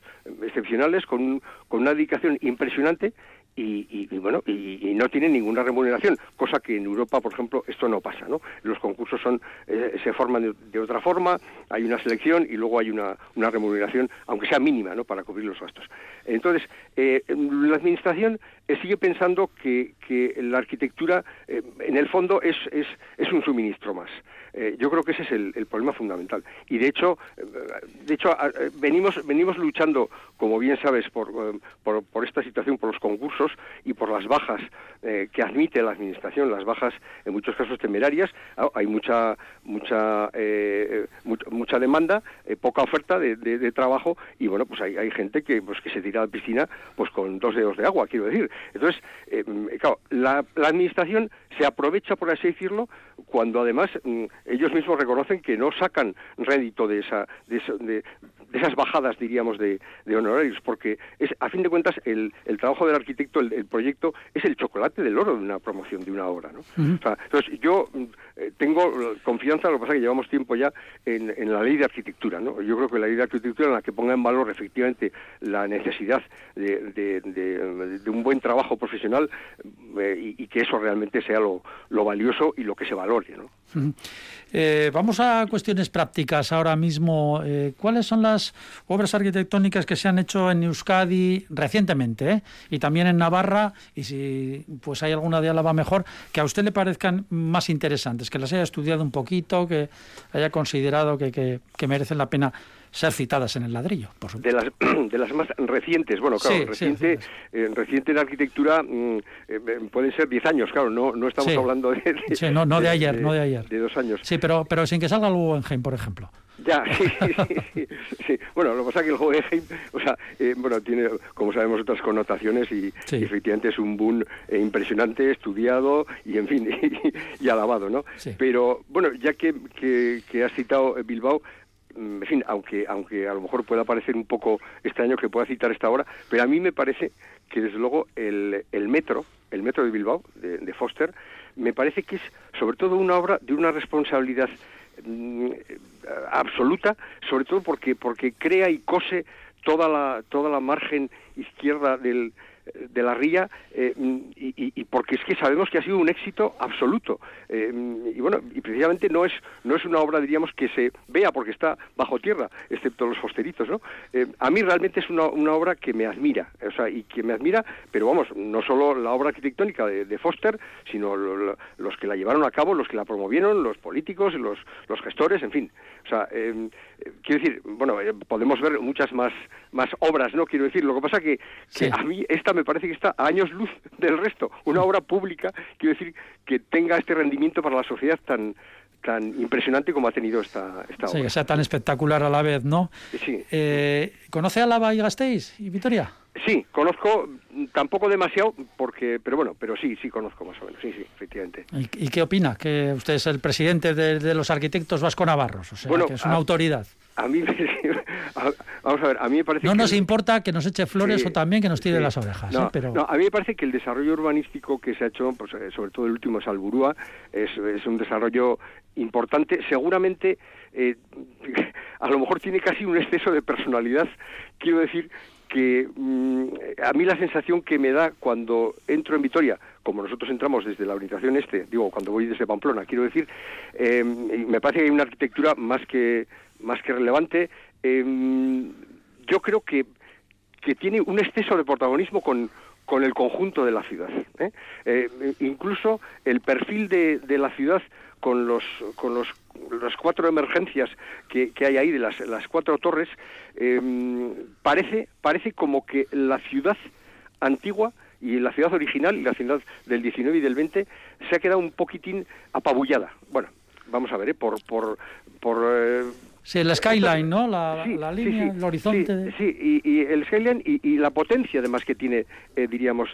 Speaker 4: excepcionales con, con una dedicación impresionante y, bueno y, no tienen ninguna remuneración cosa que en Europa por ejemplo esto no pasa no los concursos son eh, se forman de, otra forma hay una selección y luego hay una, una remuneración aunque sea mínima no para cubrir los gastos entonces eh, la administración sigue pensando que, que la arquitectura, en el fondo, es, es, es un suministro más. Eh, yo creo que ese es el, problema fundamental. Y de hecho, eh, de hecho venimos, venimos luchando, como bien sabes, por, eh, por, por, esta situación, por los concursos y por las bajas que admite la Administración, las bajas en muchos casos temerarias. Ah, hay mucha, mucha, mucha, demanda, poca oferta de, trabajo y bueno, pues hay, hay gente que, pues, que se tira a la piscina pues con dos dedos de agua, quiero decir. Entonces, claro, la, la Administración se aprovecha, por así decirlo, cuando además mm, ellos mismos reconocen que no sacan rédito de, esa, de, esas bajadas, diríamos, de, honorarios, porque es, a fin de cuentas el, trabajo del arquitecto, el, proyecto, es el chocolate del oro de una promoción de una obra. ¿no? entonces, yo eh, tengo confianza, lo que pasa es que llevamos tiempo ya en, la ley de arquitectura. ¿no? Yo creo que la ley de arquitectura en la que ponga en valor efectivamente la necesidad de, un buen trabajo profesional eh, y, que eso realmente sea lo, lo valioso y lo que se valore. ¿no?
Speaker 1: Eh, vamos a cuestiones prácticas ahora mismo. Eh, ¿Cuáles son las obras arquitectónicas que se han hecho en Euskadi recientemente eh? y también en Navarra? Y si pues hay alguna de Álava mejor, que a usted le parezcan más interesantes, que las haya estudiado un poquito, que haya considerado que, que merecen la pena ser citadas en el ladrillo, por
Speaker 4: supuesto. De las, de las más recientes, bueno, claro, reciente, eh, reciente en arquitectura mm, eh, pueden ser 10 años, claro, no, no estamos hablando de,
Speaker 1: de no, no de, ayer, no de ayer.
Speaker 4: De dos años.
Speaker 1: Sí, pero, pero sin que salga el Guggenheim, por ejemplo.
Speaker 4: Ya, sí, sí, sí, Bueno, lo que pasa es que el Guggenheim, o sea, eh, bueno, tiene, como sabemos, otras connotaciones y, efectivamente es un boom impresionante, estudiado y, en fin, y, alabado, ¿no? Pero, bueno, ya que, que, que has citado Bilbao, en fin, aunque, aunque a lo mejor pueda parecer un poco extraño que pueda citar esta obra, pero a mí me parece que desde luego el, el metro, el metro de Bilbao, de, Foster, me parece que es sobre todo una obra de una responsabilidad mm, absoluta, sobre todo porque, porque crea y cose toda la, toda la margen izquierda del, de la ría eh, y, porque es que sabemos que ha sido un éxito absoluto. Eh, y bueno y precisamente no es no es una obra diríamos que se vea porque está bajo tierra excepto los fosteritos no eh, a mí realmente es una, una, obra que me admira o sea y que me admira pero vamos no solo la obra arquitectónica de, Foster sino los que la llevaron a cabo los que la promovieron los políticos los los gestores en fin. O sea quiero decir bueno podemos ver muchas más más obras no quiero decir lo que pasa que, que a mí esta me parece que está a años luz del resto. Una obra pública, quiero decir, que tenga este rendimiento para la sociedad tan tan impresionante como ha tenido esta, esta
Speaker 1: sí,
Speaker 4: obra.
Speaker 1: que sea tan espectacular a la vez, ¿no?
Speaker 4: Sí.
Speaker 1: Eh, ¿Conoce a Lava y Gasteiz y Vitoria?
Speaker 4: Sí, conozco, tampoco demasiado, porque, pero bueno, pero sí, sí conozco más o menos, sí, sí, efectivamente.
Speaker 1: ¿Y, qué opina? Que usted es el presidente de, los arquitectos vasco-navarros, o sea, que es una autoridad.
Speaker 4: A mí, vamos a ver, a mí me parece
Speaker 1: No nos importa que nos eche flores o también que nos tire las orejas,
Speaker 4: no,
Speaker 1: ¿eh? pero...
Speaker 4: No, a mí me parece que el desarrollo urbanístico que se ha hecho, pues, eh, sobre todo el último es Alburúa, es, es un desarrollo importante, seguramente eh, a lo mejor tiene casi un exceso de personalidad, quiero decir que mm, a mí la sensación que me da cuando entro en Vitoria, como nosotros entramos desde la orientación este, digo, cuando voy desde Pamplona, quiero decir, eh, me parece que hay una arquitectura más que, más que relevante. Eh, yo creo que, que tiene un exceso de protagonismo con, con el conjunto de la ciudad. incluso el perfil de, de la ciudad con los con los las cuatro emergencias que, que hay ahí de las, las cuatro torres em, parece parece como que la ciudad antigua y la ciudad original y la ciudad del 19 y del 20 se ha quedado un poquitín apabullada bueno vamos a ver ¿eh? por por por eh,
Speaker 1: Sí, el skyline, ¿no? La, la línea, el horizonte.
Speaker 4: Sí, y, el skyline y, la potencia además que tiene, eh, diríamos,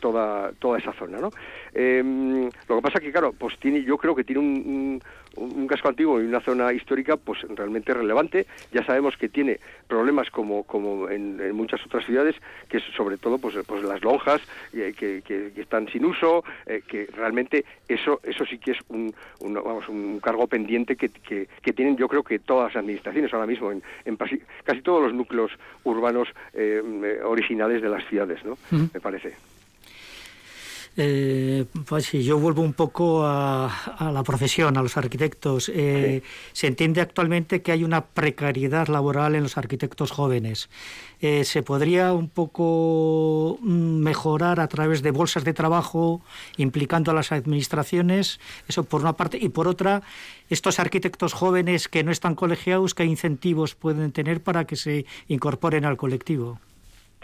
Speaker 4: toda, toda esa zona, ¿no? Em, lo que pasa que, claro, pues tiene, yo creo que tiene un, un casco antiguo y una zona histórica pues realmente relevante. Ya sabemos que tiene problemas como, como en, muchas otras ciudades, que es sobre todo pues, pues las lonjas eh, que, que, están sin uso, eh, que realmente eso eso sí que es un, un vamos, un cargo pendiente que, que, tienen yo creo que todas las administraciones ahora mismo en, en casi todos los núcleos urbanos eh, originales de las ciudades, ¿no? Me parece.
Speaker 3: Eh, pues si yo vuelvo un poco a, la profesión, a los arquitectos. Eh, se entiende actualmente que hay una precariedad laboral en los arquitectos jóvenes. Eh, ¿Se podría un poco mm, mejorar a través de bolsas de trabajo, implicando a las administraciones? Eso por una parte. Y por otra, estos arquitectos jóvenes que no están colegiados, ¿qué incentivos pueden tener para que se incorporen al colectivo?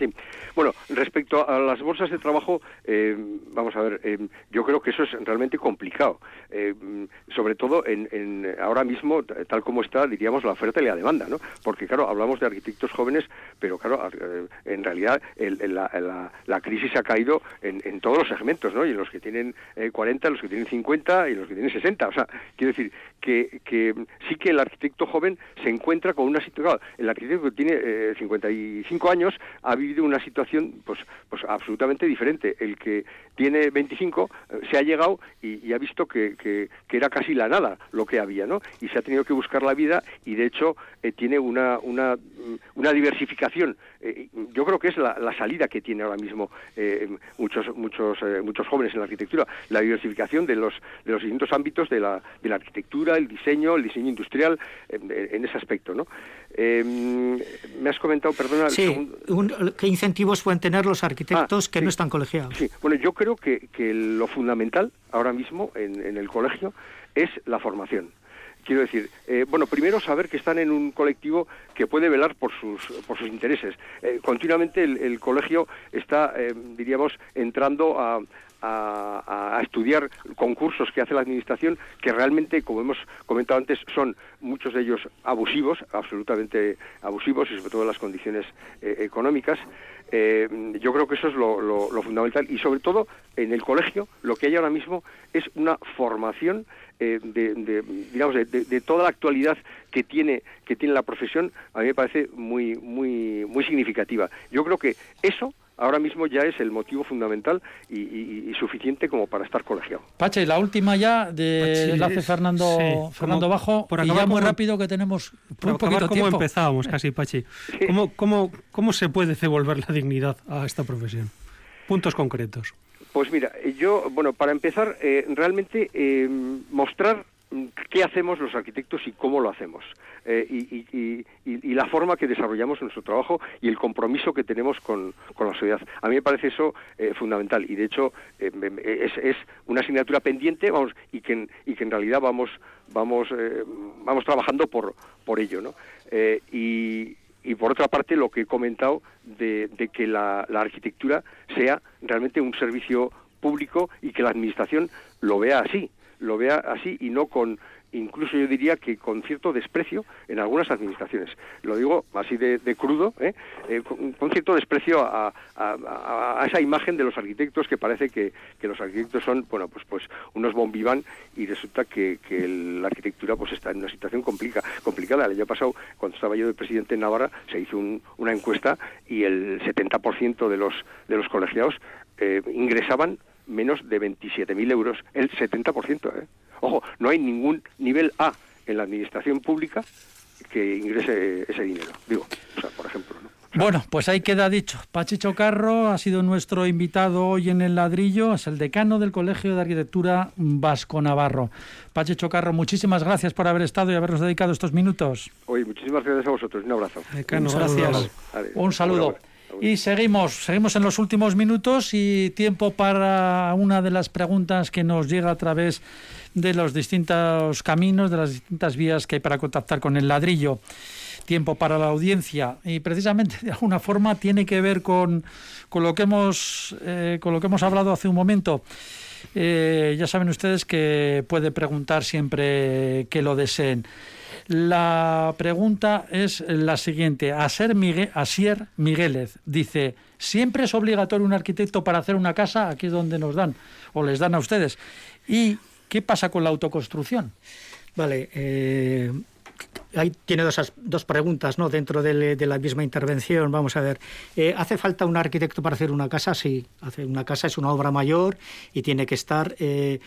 Speaker 4: Sí. Bueno, respecto a las bolsas de trabajo, eh, vamos a ver, eh, yo creo que eso es realmente complicado, eh, sobre todo en, ahora mismo, tal como está, diríamos, la oferta y la demanda, ¿no? Porque, claro, hablamos de arquitectos jóvenes, pero, claro, en realidad la, crisis ha caído en, todos los segmentos, ¿no? Y en los que tienen 40, en los que tienen 50 y en los que tienen 60. O sea, quiero decir que, que sí que el arquitecto joven se encuentra con una situación... el arquitecto que tiene 55 años ha vivido una situación pues, pues absolutamente diferente. El que tiene 25 eh, se ha llegado y, ha visto que, que, era casi la nada lo que había, ¿no? Y se ha tenido que buscar la vida y de hecho eh, tiene una, una, una diversificación. Eh, yo creo que es la, salida que tiene ahora mismo muchos, muchos, muchos jóvenes en la arquitectura, la diversificación de los, de los distintos ámbitos de la, de la arquitectura, el diseño, el diseño industrial, en ese aspecto, ¿no? me has comentado, perdona...
Speaker 3: Sí, ¿qué incentivos pueden tener los arquitectos ah, que no están colegiados?
Speaker 4: Sí, bueno, yo creo que, lo fundamental ahora mismo en, el colegio es la formación. Quiero decir, eh, bueno, primero saber que están en un colectivo que puede velar por sus, por sus intereses. Eh, continuamente el, colegio está, eh, diríamos, entrando a, a, estudiar concursos que hace la administración que realmente, como hemos comentado antes, son muchos de ellos abusivos, absolutamente abusivos y sobre todo las condiciones económicas. Eh, yo creo que eso es lo, fundamental y sobre todo en el colegio lo que hay ahora mismo es una formación eh, de, digamos de, toda la actualidad que tiene que tiene la profesión a mí me parece muy muy muy significativa yo creo que eso ahora mismo ya es el motivo fundamental y, suficiente como para estar colegiado.
Speaker 1: Pache, la última ya de enlace Fernando, Fernando Bajo, por y ya muy rápido que tenemos
Speaker 2: muy poquito cómo empezábamos casi, Pachi. ¿Cómo, cómo, ¿Cómo se puede devolver la dignidad a esta profesión? Puntos concretos.
Speaker 4: Pues mira, yo, bueno, para empezar, eh, realmente eh, mostrar qué hacemos los arquitectos y cómo lo hacemos, eh, y, la forma que desarrollamos nuestro trabajo y el compromiso que tenemos con, la sociedad. A mí me parece eso eh, fundamental y de hecho eh, es, una asignatura pendiente vamos, y, que, y que en realidad vamos, vamos, vamos trabajando por, por ello. ¿no? y, por otra parte lo que he comentado de, que la arquitectura sea realmente un servicio público y que la administración lo vea así lo vea así y no con incluso yo diría que con cierto desprecio en algunas administraciones. Lo digo así de, crudo, ¿eh? Eh, con, cierto desprecio a, esa imagen de los arquitectos que parece que, los arquitectos son, bueno, pues, pues unos bombiván y resulta que, la arquitectura pues está en una situación complica, complicada. El año pasado, cuando estaba yo de presidente en Navarra, se hizo una encuesta y el 70% de los, de los colegiados eh, ingresaban menos de 27.000 euros, el 70%. ¿eh? Ojo, no hay ningún nivel A en la administración pública que ingrese ese dinero, digo, o sea, por ejemplo. ¿no?
Speaker 1: Bueno, pues ahí queda dicho. Pachicho Carro ha sido nuestro invitado hoy en el ladrillo, es el decano del Colegio de Arquitectura Vasco Navarro. Pachicho Carro, muchísimas gracias por haber estado y habernos dedicado estos minutos.
Speaker 4: Oye, muchísimas gracias a vosotros. Un abrazo.
Speaker 1: Decano, gracias. Un saludo. Y seguimos, seguimos en los últimos minutos y tiempo para una de las preguntas que nos llega a través de los distintos caminos, de las distintas vías que hay para contactar con el ladrillo. Tiempo para la audiencia y precisamente de alguna forma tiene que ver con, con lo, que hemos, eh, con lo que hemos hablado hace un momento. Eh, ya saben ustedes que puede preguntar siempre que lo deseen. La pregunta es la siguiente. Asier, Miguel, dice, ¿siempre es obligatorio un arquitecto para hacer una casa? Aquí es donde nos dan, o les dan a ustedes. ¿Y qué pasa con la autoconstrucción?
Speaker 3: Vale. Eh, ahí tiene dos, dos preguntas ¿no? dentro de, la misma intervención. Vamos a ver, eh, ¿hace falta un arquitecto para hacer una casa? Sí, hace una casa es una obra mayor y tiene que estar, eh,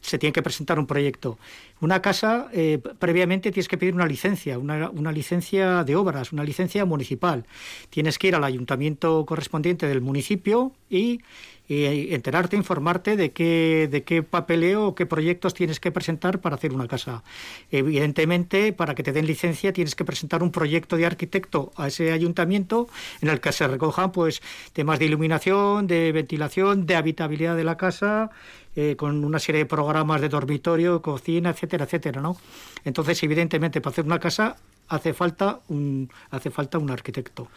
Speaker 3: se tiene que presentar un proyecto. Una casa, eh, previamente tienes que pedir una licencia, una, una, licencia de obras, una licencia municipal. Tienes que ir al ayuntamiento correspondiente del municipio y y enterarte, informarte de qué, de qué papeleo o qué proyectos tienes que presentar para hacer una casa. Evidentemente, para que te den licencia tienes que presentar un proyecto de arquitecto a ese ayuntamiento en el que se recojan pues temas de iluminación, de ventilación, de habitabilidad de la casa, eh, con una serie de programas de dormitorio, cocina, etcétera, etcétera, ¿no? Entonces, evidentemente, para hacer una casa hace falta un hace falta un arquitecto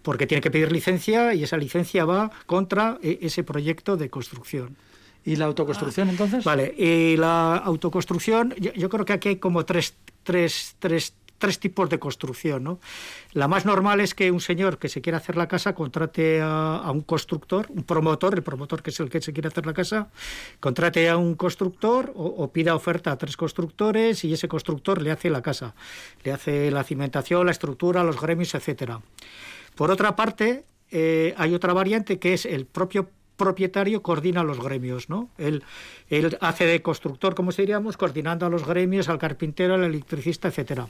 Speaker 3: porque tiene que pedir licencia y esa licencia va contra e, ese proyecto de construcción.
Speaker 1: ¿Y la autoconstrucción entonces?
Speaker 3: Vale, y la autoconstrucción, yo, creo que aquí hay como tres, tres, tres, tres tipos de construcción. ¿no? La más normal es que un señor que se quiera hacer la casa contrate a, un constructor, un promotor, el promotor que es el que se quiere hacer la casa, contrate a un constructor o, pida oferta a tres constructores y ese constructor le hace la casa, le hace la cimentación, la estructura, los gremios, etcétera. Por otra parte, eh, hay otra variante que es el propio propietario coordina los gremios, ¿no? Él, él hace de constructor, como diríamos, coordinando a los gremios, al carpintero, al electricista, etcétera.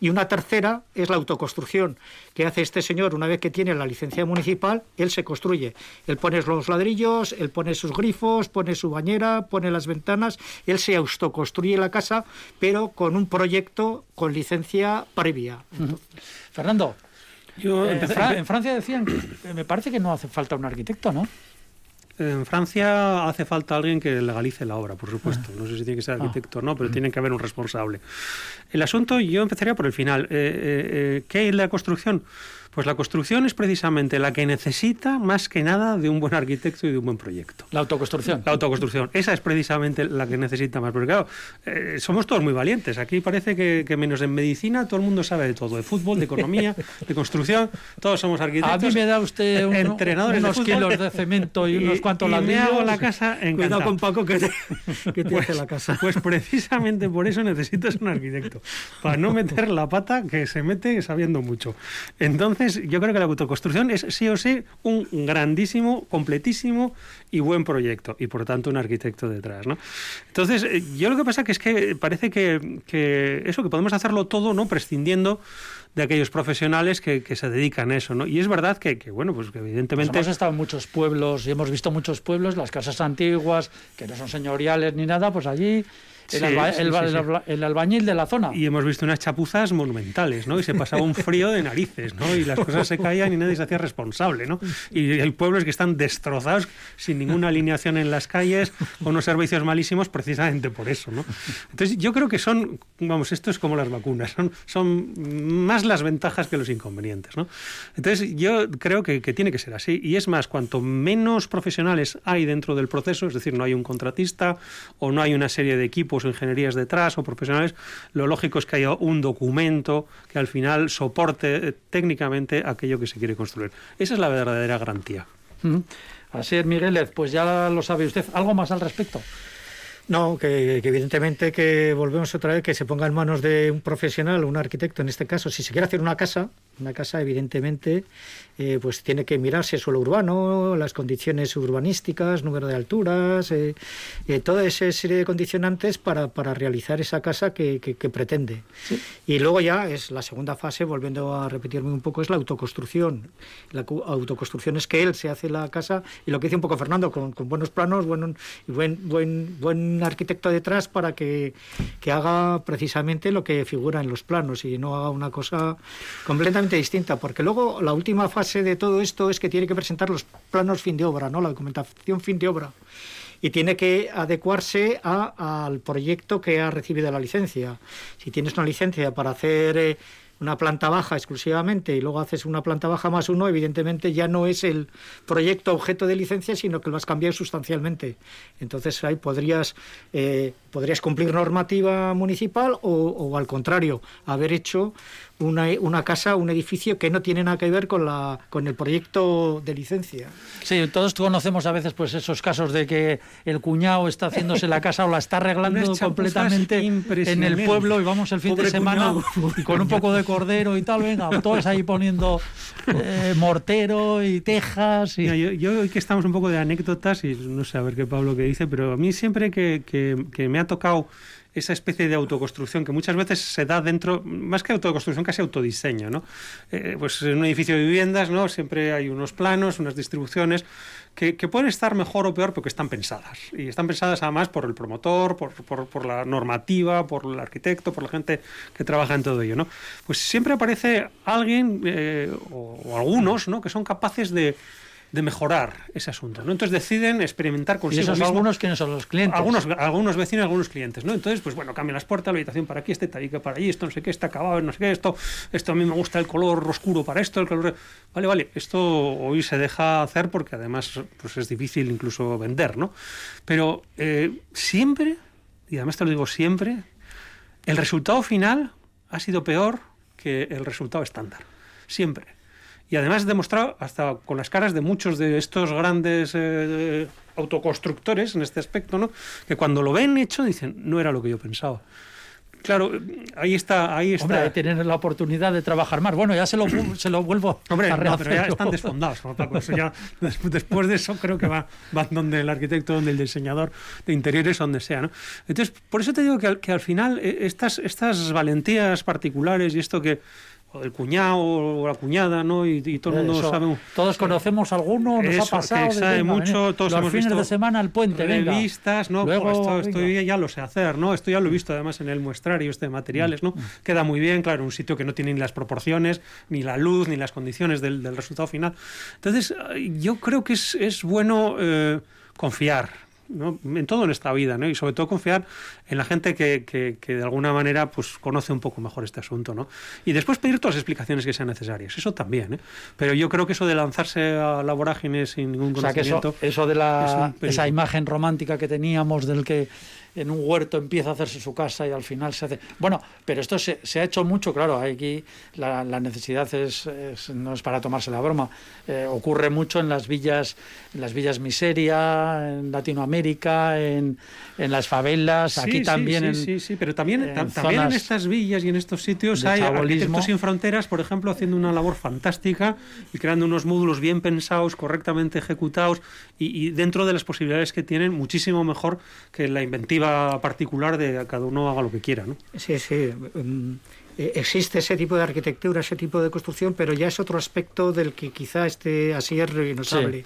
Speaker 3: Y una tercera es la autoconstrucción, que hace este señor una vez que tiene la licencia municipal, él se construye. Él pone los ladrillos, él pone sus grifos, pone su bañera, pone las ventanas, él se autoconstruye la casa, pero con un proyecto con licencia previa.
Speaker 1: Fernando, en, Francia decían que me parece que no hace falta un arquitecto, ¿no?
Speaker 2: En Francia hace falta alguien que legalice la obra, por supuesto. No sé si tiene que ser ah. arquitecto o no, pero tiene que haber un responsable. El asunto, yo empezaría por el final. Eh, eh, eh, ¿Qué es la construcción? Pues la construcción es precisamente la que necesita más que nada de un buen arquitecto y de un buen proyecto.
Speaker 1: La autoconstrucción.
Speaker 2: La autoconstrucción. Esa es precisamente la que necesita más. Porque claro, eh, somos todos muy valientes. Aquí parece que, menos en medicina todo el mundo sabe de todo. De fútbol, de economía, de construcción. Todos somos arquitectos.
Speaker 1: A mí me da usted entrenadores unos kilos de cemento y, unos cuantos ladrillos.
Speaker 2: me hago la casa encantado.
Speaker 3: Cuidado con Paco que te, que
Speaker 2: pues,
Speaker 3: hace la casa.
Speaker 2: Pues precisamente por eso necesitas un arquitecto. Para no meter la pata que se mete sabiendo mucho. Entonces, yo creo que la autoconstrucción es sí o sí un grandísimo, completísimo y buen proyecto, y por tanto un arquitecto detrás. ¿no? Entonces, eh, yo lo que pasa que es que parece que, que eso, que podemos hacerlo todo, ¿no? prescindiendo de aquellos profesionales que, que, se dedican a eso, ¿no? Y es verdad que, que bueno, pues que evidentemente...
Speaker 1: Pues hemos estado en muchos pueblos y hemos visto muchos pueblos, las casas antiguas, que no son señoriales ni nada, pues allí el, albañil de la zona.
Speaker 2: Y hemos visto unas chapuzas monumentales, ¿no? Y se pasaba un frío de narices, ¿no? Y las cosas se caían y nadie se hacía responsable, ¿no? Y hay pueblos que están destrozados sin ninguna alineación en las calles, con unos servicios malísimos precisamente por eso, ¿no? Entonces yo creo que son, vamos, esto es como las vacunas, son, son más las ventajas que los inconvenientes, ¿no? Entonces yo creo que, tiene que ser así. Y es más, cuanto menos profesionales hay dentro del proceso, es decir, no hay un contratista o no hay una serie de equipos o ingenierías detrás o profesionales, lo lógico es que haya un documento que al final soporte eh, técnicamente aquello que se quiere construir. Esa es la verdadera garantía.
Speaker 1: Así es, Miguel, pues ya lo sabe usted. ¿Algo más al respecto?
Speaker 3: No, que, evidentemente que volvemos otra vez que se ponga en manos de un profesional, un arquitecto en este caso, si se quiere hacer una casa, una casa evidentemente eh, pues tiene que mirarse suelo urbano, las condiciones urbanísticas, número de alturas, eh, eh, toda esa serie de condicionantes para, para realizar esa casa que, que, pretende. Y luego ya es la segunda fase, volviendo a repetirme un poco, es la autoconstrucción. La autoconstrucción es que él se hace la casa y lo que dice un poco Fernando, con, con buenos planos, buen, buen, buen, buen arquitecto detrás para que, que haga precisamente lo que figura en los planos y no haga una cosa completamente distinta, porque luego la última fase de todo esto es que tiene que presentar los planos fin de obra, ¿no? la documentación fin de obra. Y tiene que adecuarse al proyecto que ha recibido la licencia. Si tienes una licencia para hacer eh, una planta baja exclusivamente y luego haces una planta baja más uno, evidentemente ya no es el proyecto objeto de licencia, sino que lo has cambiado sustancialmente. Entonces ahí podrías, eh, podrías cumplir normativa municipal o, al contrario, haber hecho una, una, casa, un edificio que no tiene nada que ver con, la, con el proyecto de licencia.
Speaker 1: Sí, todos conocemos a veces pues esos casos de que el cuñado está haciéndose la casa o la está arreglando completamente en el pueblo y vamos el fin de semana y con un poco de cordero y tal, venga, todos ahí poniendo eh, mortero y tejas. Y...
Speaker 2: yo, hoy que estamos un poco de anécdotas y no sé a ver qué Pablo que dice, pero a mí siempre que, que, que me ha tocado esa especie de autoconstrucción que muchas veces se da dentro, más que autoconstrucción, casi autodiseño, ¿no? Eh, pues en un edificio de viviendas, ¿no? Siempre hay unos planos, unas distribuciones que, pueden estar mejor o peor porque están pensadas. Y están pensadas además por el promotor, por, por, la normativa, por el arquitecto, por la gente que trabaja en todo ello, ¿no? Pues siempre aparece alguien eh, o, o algunos, ¿no? Que son capaces de de mejorar ese asunto. ¿no? Entonces deciden experimentar consigo
Speaker 1: ¿Y esos algunos quiénes son los clientes?
Speaker 2: Algunos, algunos vecinos, algunos clientes. ¿no? Entonces, pues bueno, cambian las puertas, la habitación para aquí, este tabique para allí, esto no sé qué, está acabado, no sé qué, esto, esto a mí me gusta el color oscuro para esto, el color... Vale, vale, esto hoy se deja hacer porque además pues es difícil incluso vender, ¿no? Pero eh, siempre, y además te lo digo siempre, el resultado final ha sido peor que el resultado estándar. Siempre y además demostrado hasta con las caras de muchos de estos grandes eh, autoconstructores en este aspecto, ¿no? que cuando lo ven hecho dicen, no era lo que yo pensaba. Claro, ahí está, ahí está.
Speaker 1: Hombre, tienen la oportunidad de trabajar más. Bueno, ya se lo, se lo vuelvo
Speaker 2: Hombre,
Speaker 1: a
Speaker 2: no, pero ya están desfondados. ya, después de eso creo que va, va donde el arquitecto, donde el diseñador de interiores, donde sea. ¿no? Entonces, por eso te digo que, que al final eh, estas, estas valentías particulares y esto que el cuñado o la cuñada, ¿no? Y, todo el mundo sabe.
Speaker 1: Todos conocemos alguno, nos ha pasado.
Speaker 2: Que sabe mucho, todos
Speaker 1: los fines de semana al puente,
Speaker 2: revistas, ¿no? Luego, esto, ya lo sé hacer, ¿no? Esto ya lo he visto además en el muestrario este de materiales, ¿no? Mm. Queda muy bien, claro, un sitio que no tiene ni las proporciones, ni la luz, ni las condiciones del, del resultado final. Entonces, yo creo que es, es bueno eh, confiar en todo en esta vida, ¿no? y sobre todo confiar en la gente que, que, de alguna manera pues, conoce un poco mejor este asunto. ¿no? Y después pedir todas las explicaciones que sean necesarias, eso también. ¿eh? Pero yo creo que eso de lanzarse a la vorágine sin ningún conocimiento...
Speaker 1: O sea, que eso, de la, esa imagen romántica que teníamos del que en un huerto empieza a hacerse su casa y al final se hace... Bueno, pero esto se, se ha hecho mucho, claro, aquí la, la necesidad es, no es para tomarse la broma, eh, ocurre mucho en las villas, en las villas miseria, en Latinoamérica, en, en las favelas, aquí también.
Speaker 2: Sí, sí, sí, pero también, en, también en estas villas y en estos sitios hay arquitectos sin fronteras, por ejemplo, haciendo una labor fantástica y creando unos módulos bien pensados, correctamente ejecutados y, y dentro de las posibilidades que tienen, muchísimo mejor que la inventiva particular de cada uno haga lo que quiera. ¿no?
Speaker 3: Sí, sí. Mm, eh, existe ese tipo de arquitectura, ese tipo de construcción, pero ya es otro aspecto del que quizá este Asier nos hable.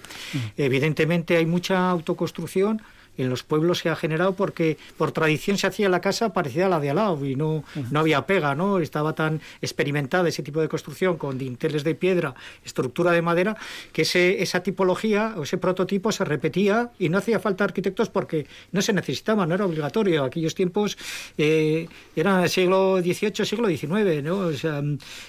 Speaker 3: Evidentemente hay mucha autoconstrucción en los pueblos se ha generado porque por tradición se hacía la casa parecida a la de al lado y no, no había pega, ¿no? Estaba tan experimentada ese tipo de construcción con dinteles de piedra, estructura de madera, que ese, esa tipología o ese prototipo se repetía y no hacía falta arquitectos porque no se necesitaba, no era obligatorio. Aquellos tiempos eh, eran siglo XVIII, siglo XIX, ¿no? O sea,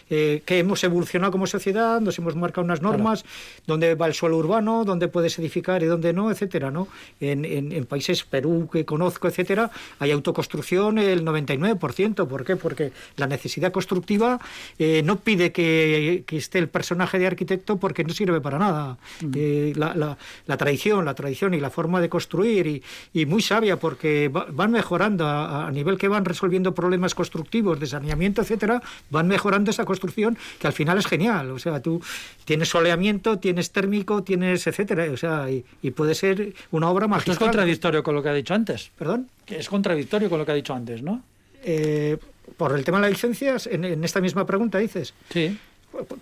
Speaker 3: eh, que hemos evolucionado como sociedad, nos hemos marcado unas normas, dónde va el suelo urbano, dónde puedes edificar y dónde no, etcétera, ¿no? en, en países, Perú que conozco, etcétera, hay autoconstrucción el 99%. ¿Por qué? Porque la necesidad constructiva eh, no pide que, esté el personaje de arquitecto porque no sirve para nada. Mm. Eh, la, tradición, la tradición y la forma de construir, y, muy sabia porque van mejorando a, nivel que van resolviendo problemas constructivos de saneamiento, etcétera, van mejorando esa construcción que al final es genial. O sea, tú tienes soleamiento, tienes térmico, tienes etcétera. O sea, y, puede ser una obra magistral
Speaker 1: contradictorio con lo que ha dicho antes.
Speaker 3: ¿Perdón?
Speaker 1: Que es contradictorio con lo que ha dicho antes, ¿no?
Speaker 3: Eh, por el tema de las licencias, en, esta misma pregunta dices.
Speaker 1: Sí.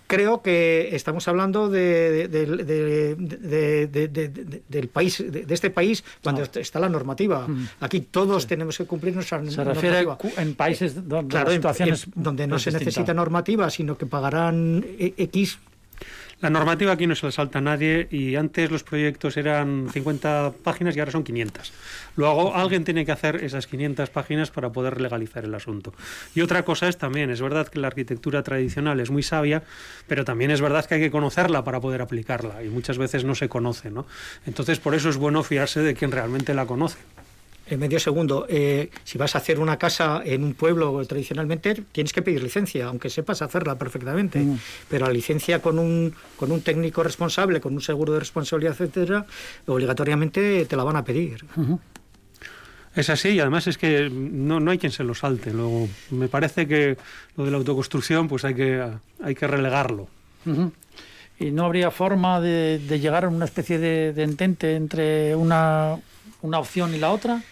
Speaker 3: Creo que estamos hablando de, del país, de, este país, cuando está la normativa. Mm. Aquí todos tenemos que cumplir nuestra
Speaker 1: se refiere en países donde, claro,
Speaker 3: donde no se necesita normativa, sino que pagarán X
Speaker 2: la normativa aquí no se la salta a nadie y antes los proyectos eran 50 páginas y ahora son 500. Luego alguien tiene que hacer esas 500 páginas para poder legalizar el asunto. Y otra cosa es también, es verdad que la arquitectura tradicional es muy sabia, pero también es verdad que hay que conocerla para poder aplicarla y muchas veces no se conoce, ¿no? Entonces por eso es bueno fiarse de quien realmente la conoce.
Speaker 3: En medio segundo, eh, si vas a hacer una casa en un pueblo tradicionalmente, tienes que pedir licencia, aunque sepas hacerla perfectamente.
Speaker 1: Mm.
Speaker 3: Pero la licencia con un, con un técnico responsable, con un seguro de responsabilidad, etcétera, obligatoriamente te la van a pedir.
Speaker 2: Es así y además es que no, no hay quien se lo salte. Luego, me parece que lo de la autoconstrucción pues hay que, hay que relegarlo.
Speaker 1: ¿Y no habría forma de, de llegar a una especie de, de entente entre una, una opción y la otra?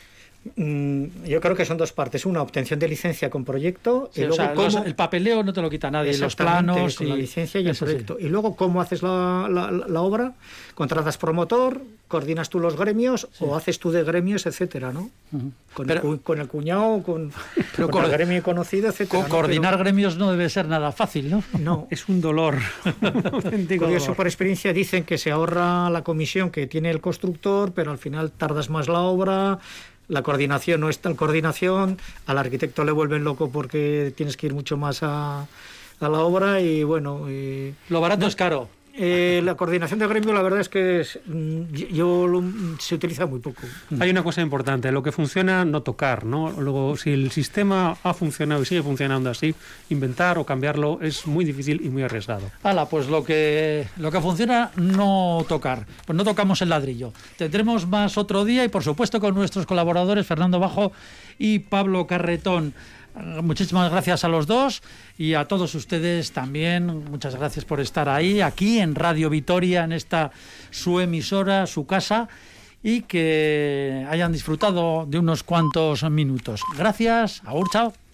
Speaker 3: Mm, Yo creo que son dos partes. Una, obtención de licencia con proyecto.
Speaker 1: Sí,
Speaker 3: y
Speaker 1: o
Speaker 3: luego
Speaker 1: sea,
Speaker 3: cómo-
Speaker 1: los- el papeleo no te lo quita nadie, los planos
Speaker 3: con
Speaker 1: y
Speaker 3: la licencia y el
Speaker 1: eso sí.
Speaker 3: proyecto. Y luego, ¿cómo haces la, la- la obra? ¿Contratas promotor? ¿Coordinas tú los gremios? ¿O haces tú de gremios, etcétera, no? con,
Speaker 1: Pero-
Speaker 3: el, cu- con el cuñado, con,
Speaker 1: Pero
Speaker 3: con
Speaker 1: co-
Speaker 3: el gremio conocido, etcétera.
Speaker 1: Co-
Speaker 3: ¿no?
Speaker 1: coordinar
Speaker 3: Pero-
Speaker 1: gremios no debe ser nada fácil, ¿no?
Speaker 3: No.
Speaker 2: Es un dolor.
Speaker 3: Curioso por experiencia dicen que se ahorra la comisión que tiene el constructor, pero al final tardas más la obra, la coordinación no es tal coordinación, al arquitecto le vuelven loco porque tienes que ir mucho más a, a la obra y bueno, eh,
Speaker 1: Lo barato es caro.
Speaker 3: Eh, la coordinación de gremio la verdad es que es, mm, yo lo- se utiliza muy poco.
Speaker 2: Hay una cosa importante, lo que funciona no tocar, ¿no? Luego, si el sistema ha funcionado y sigue funcionando así, inventar o cambiarlo es muy difícil y muy arriesgado.
Speaker 1: Hala, pues lo que, lo que funciona, no tocar. Pues no tocamos el ladrillo. Tendremos más otro día y por supuesto con nuestros colaboradores Fernando Bajo y Pablo Carretón. Muchísimas gracias a los dos y a todos ustedes también. Muchas gracias por estar ahí, aquí en Radio Vitoria, en esta su emisora, su casa, y que hayan disfrutado de unos cuantos minutos. Gracias, agur, chao.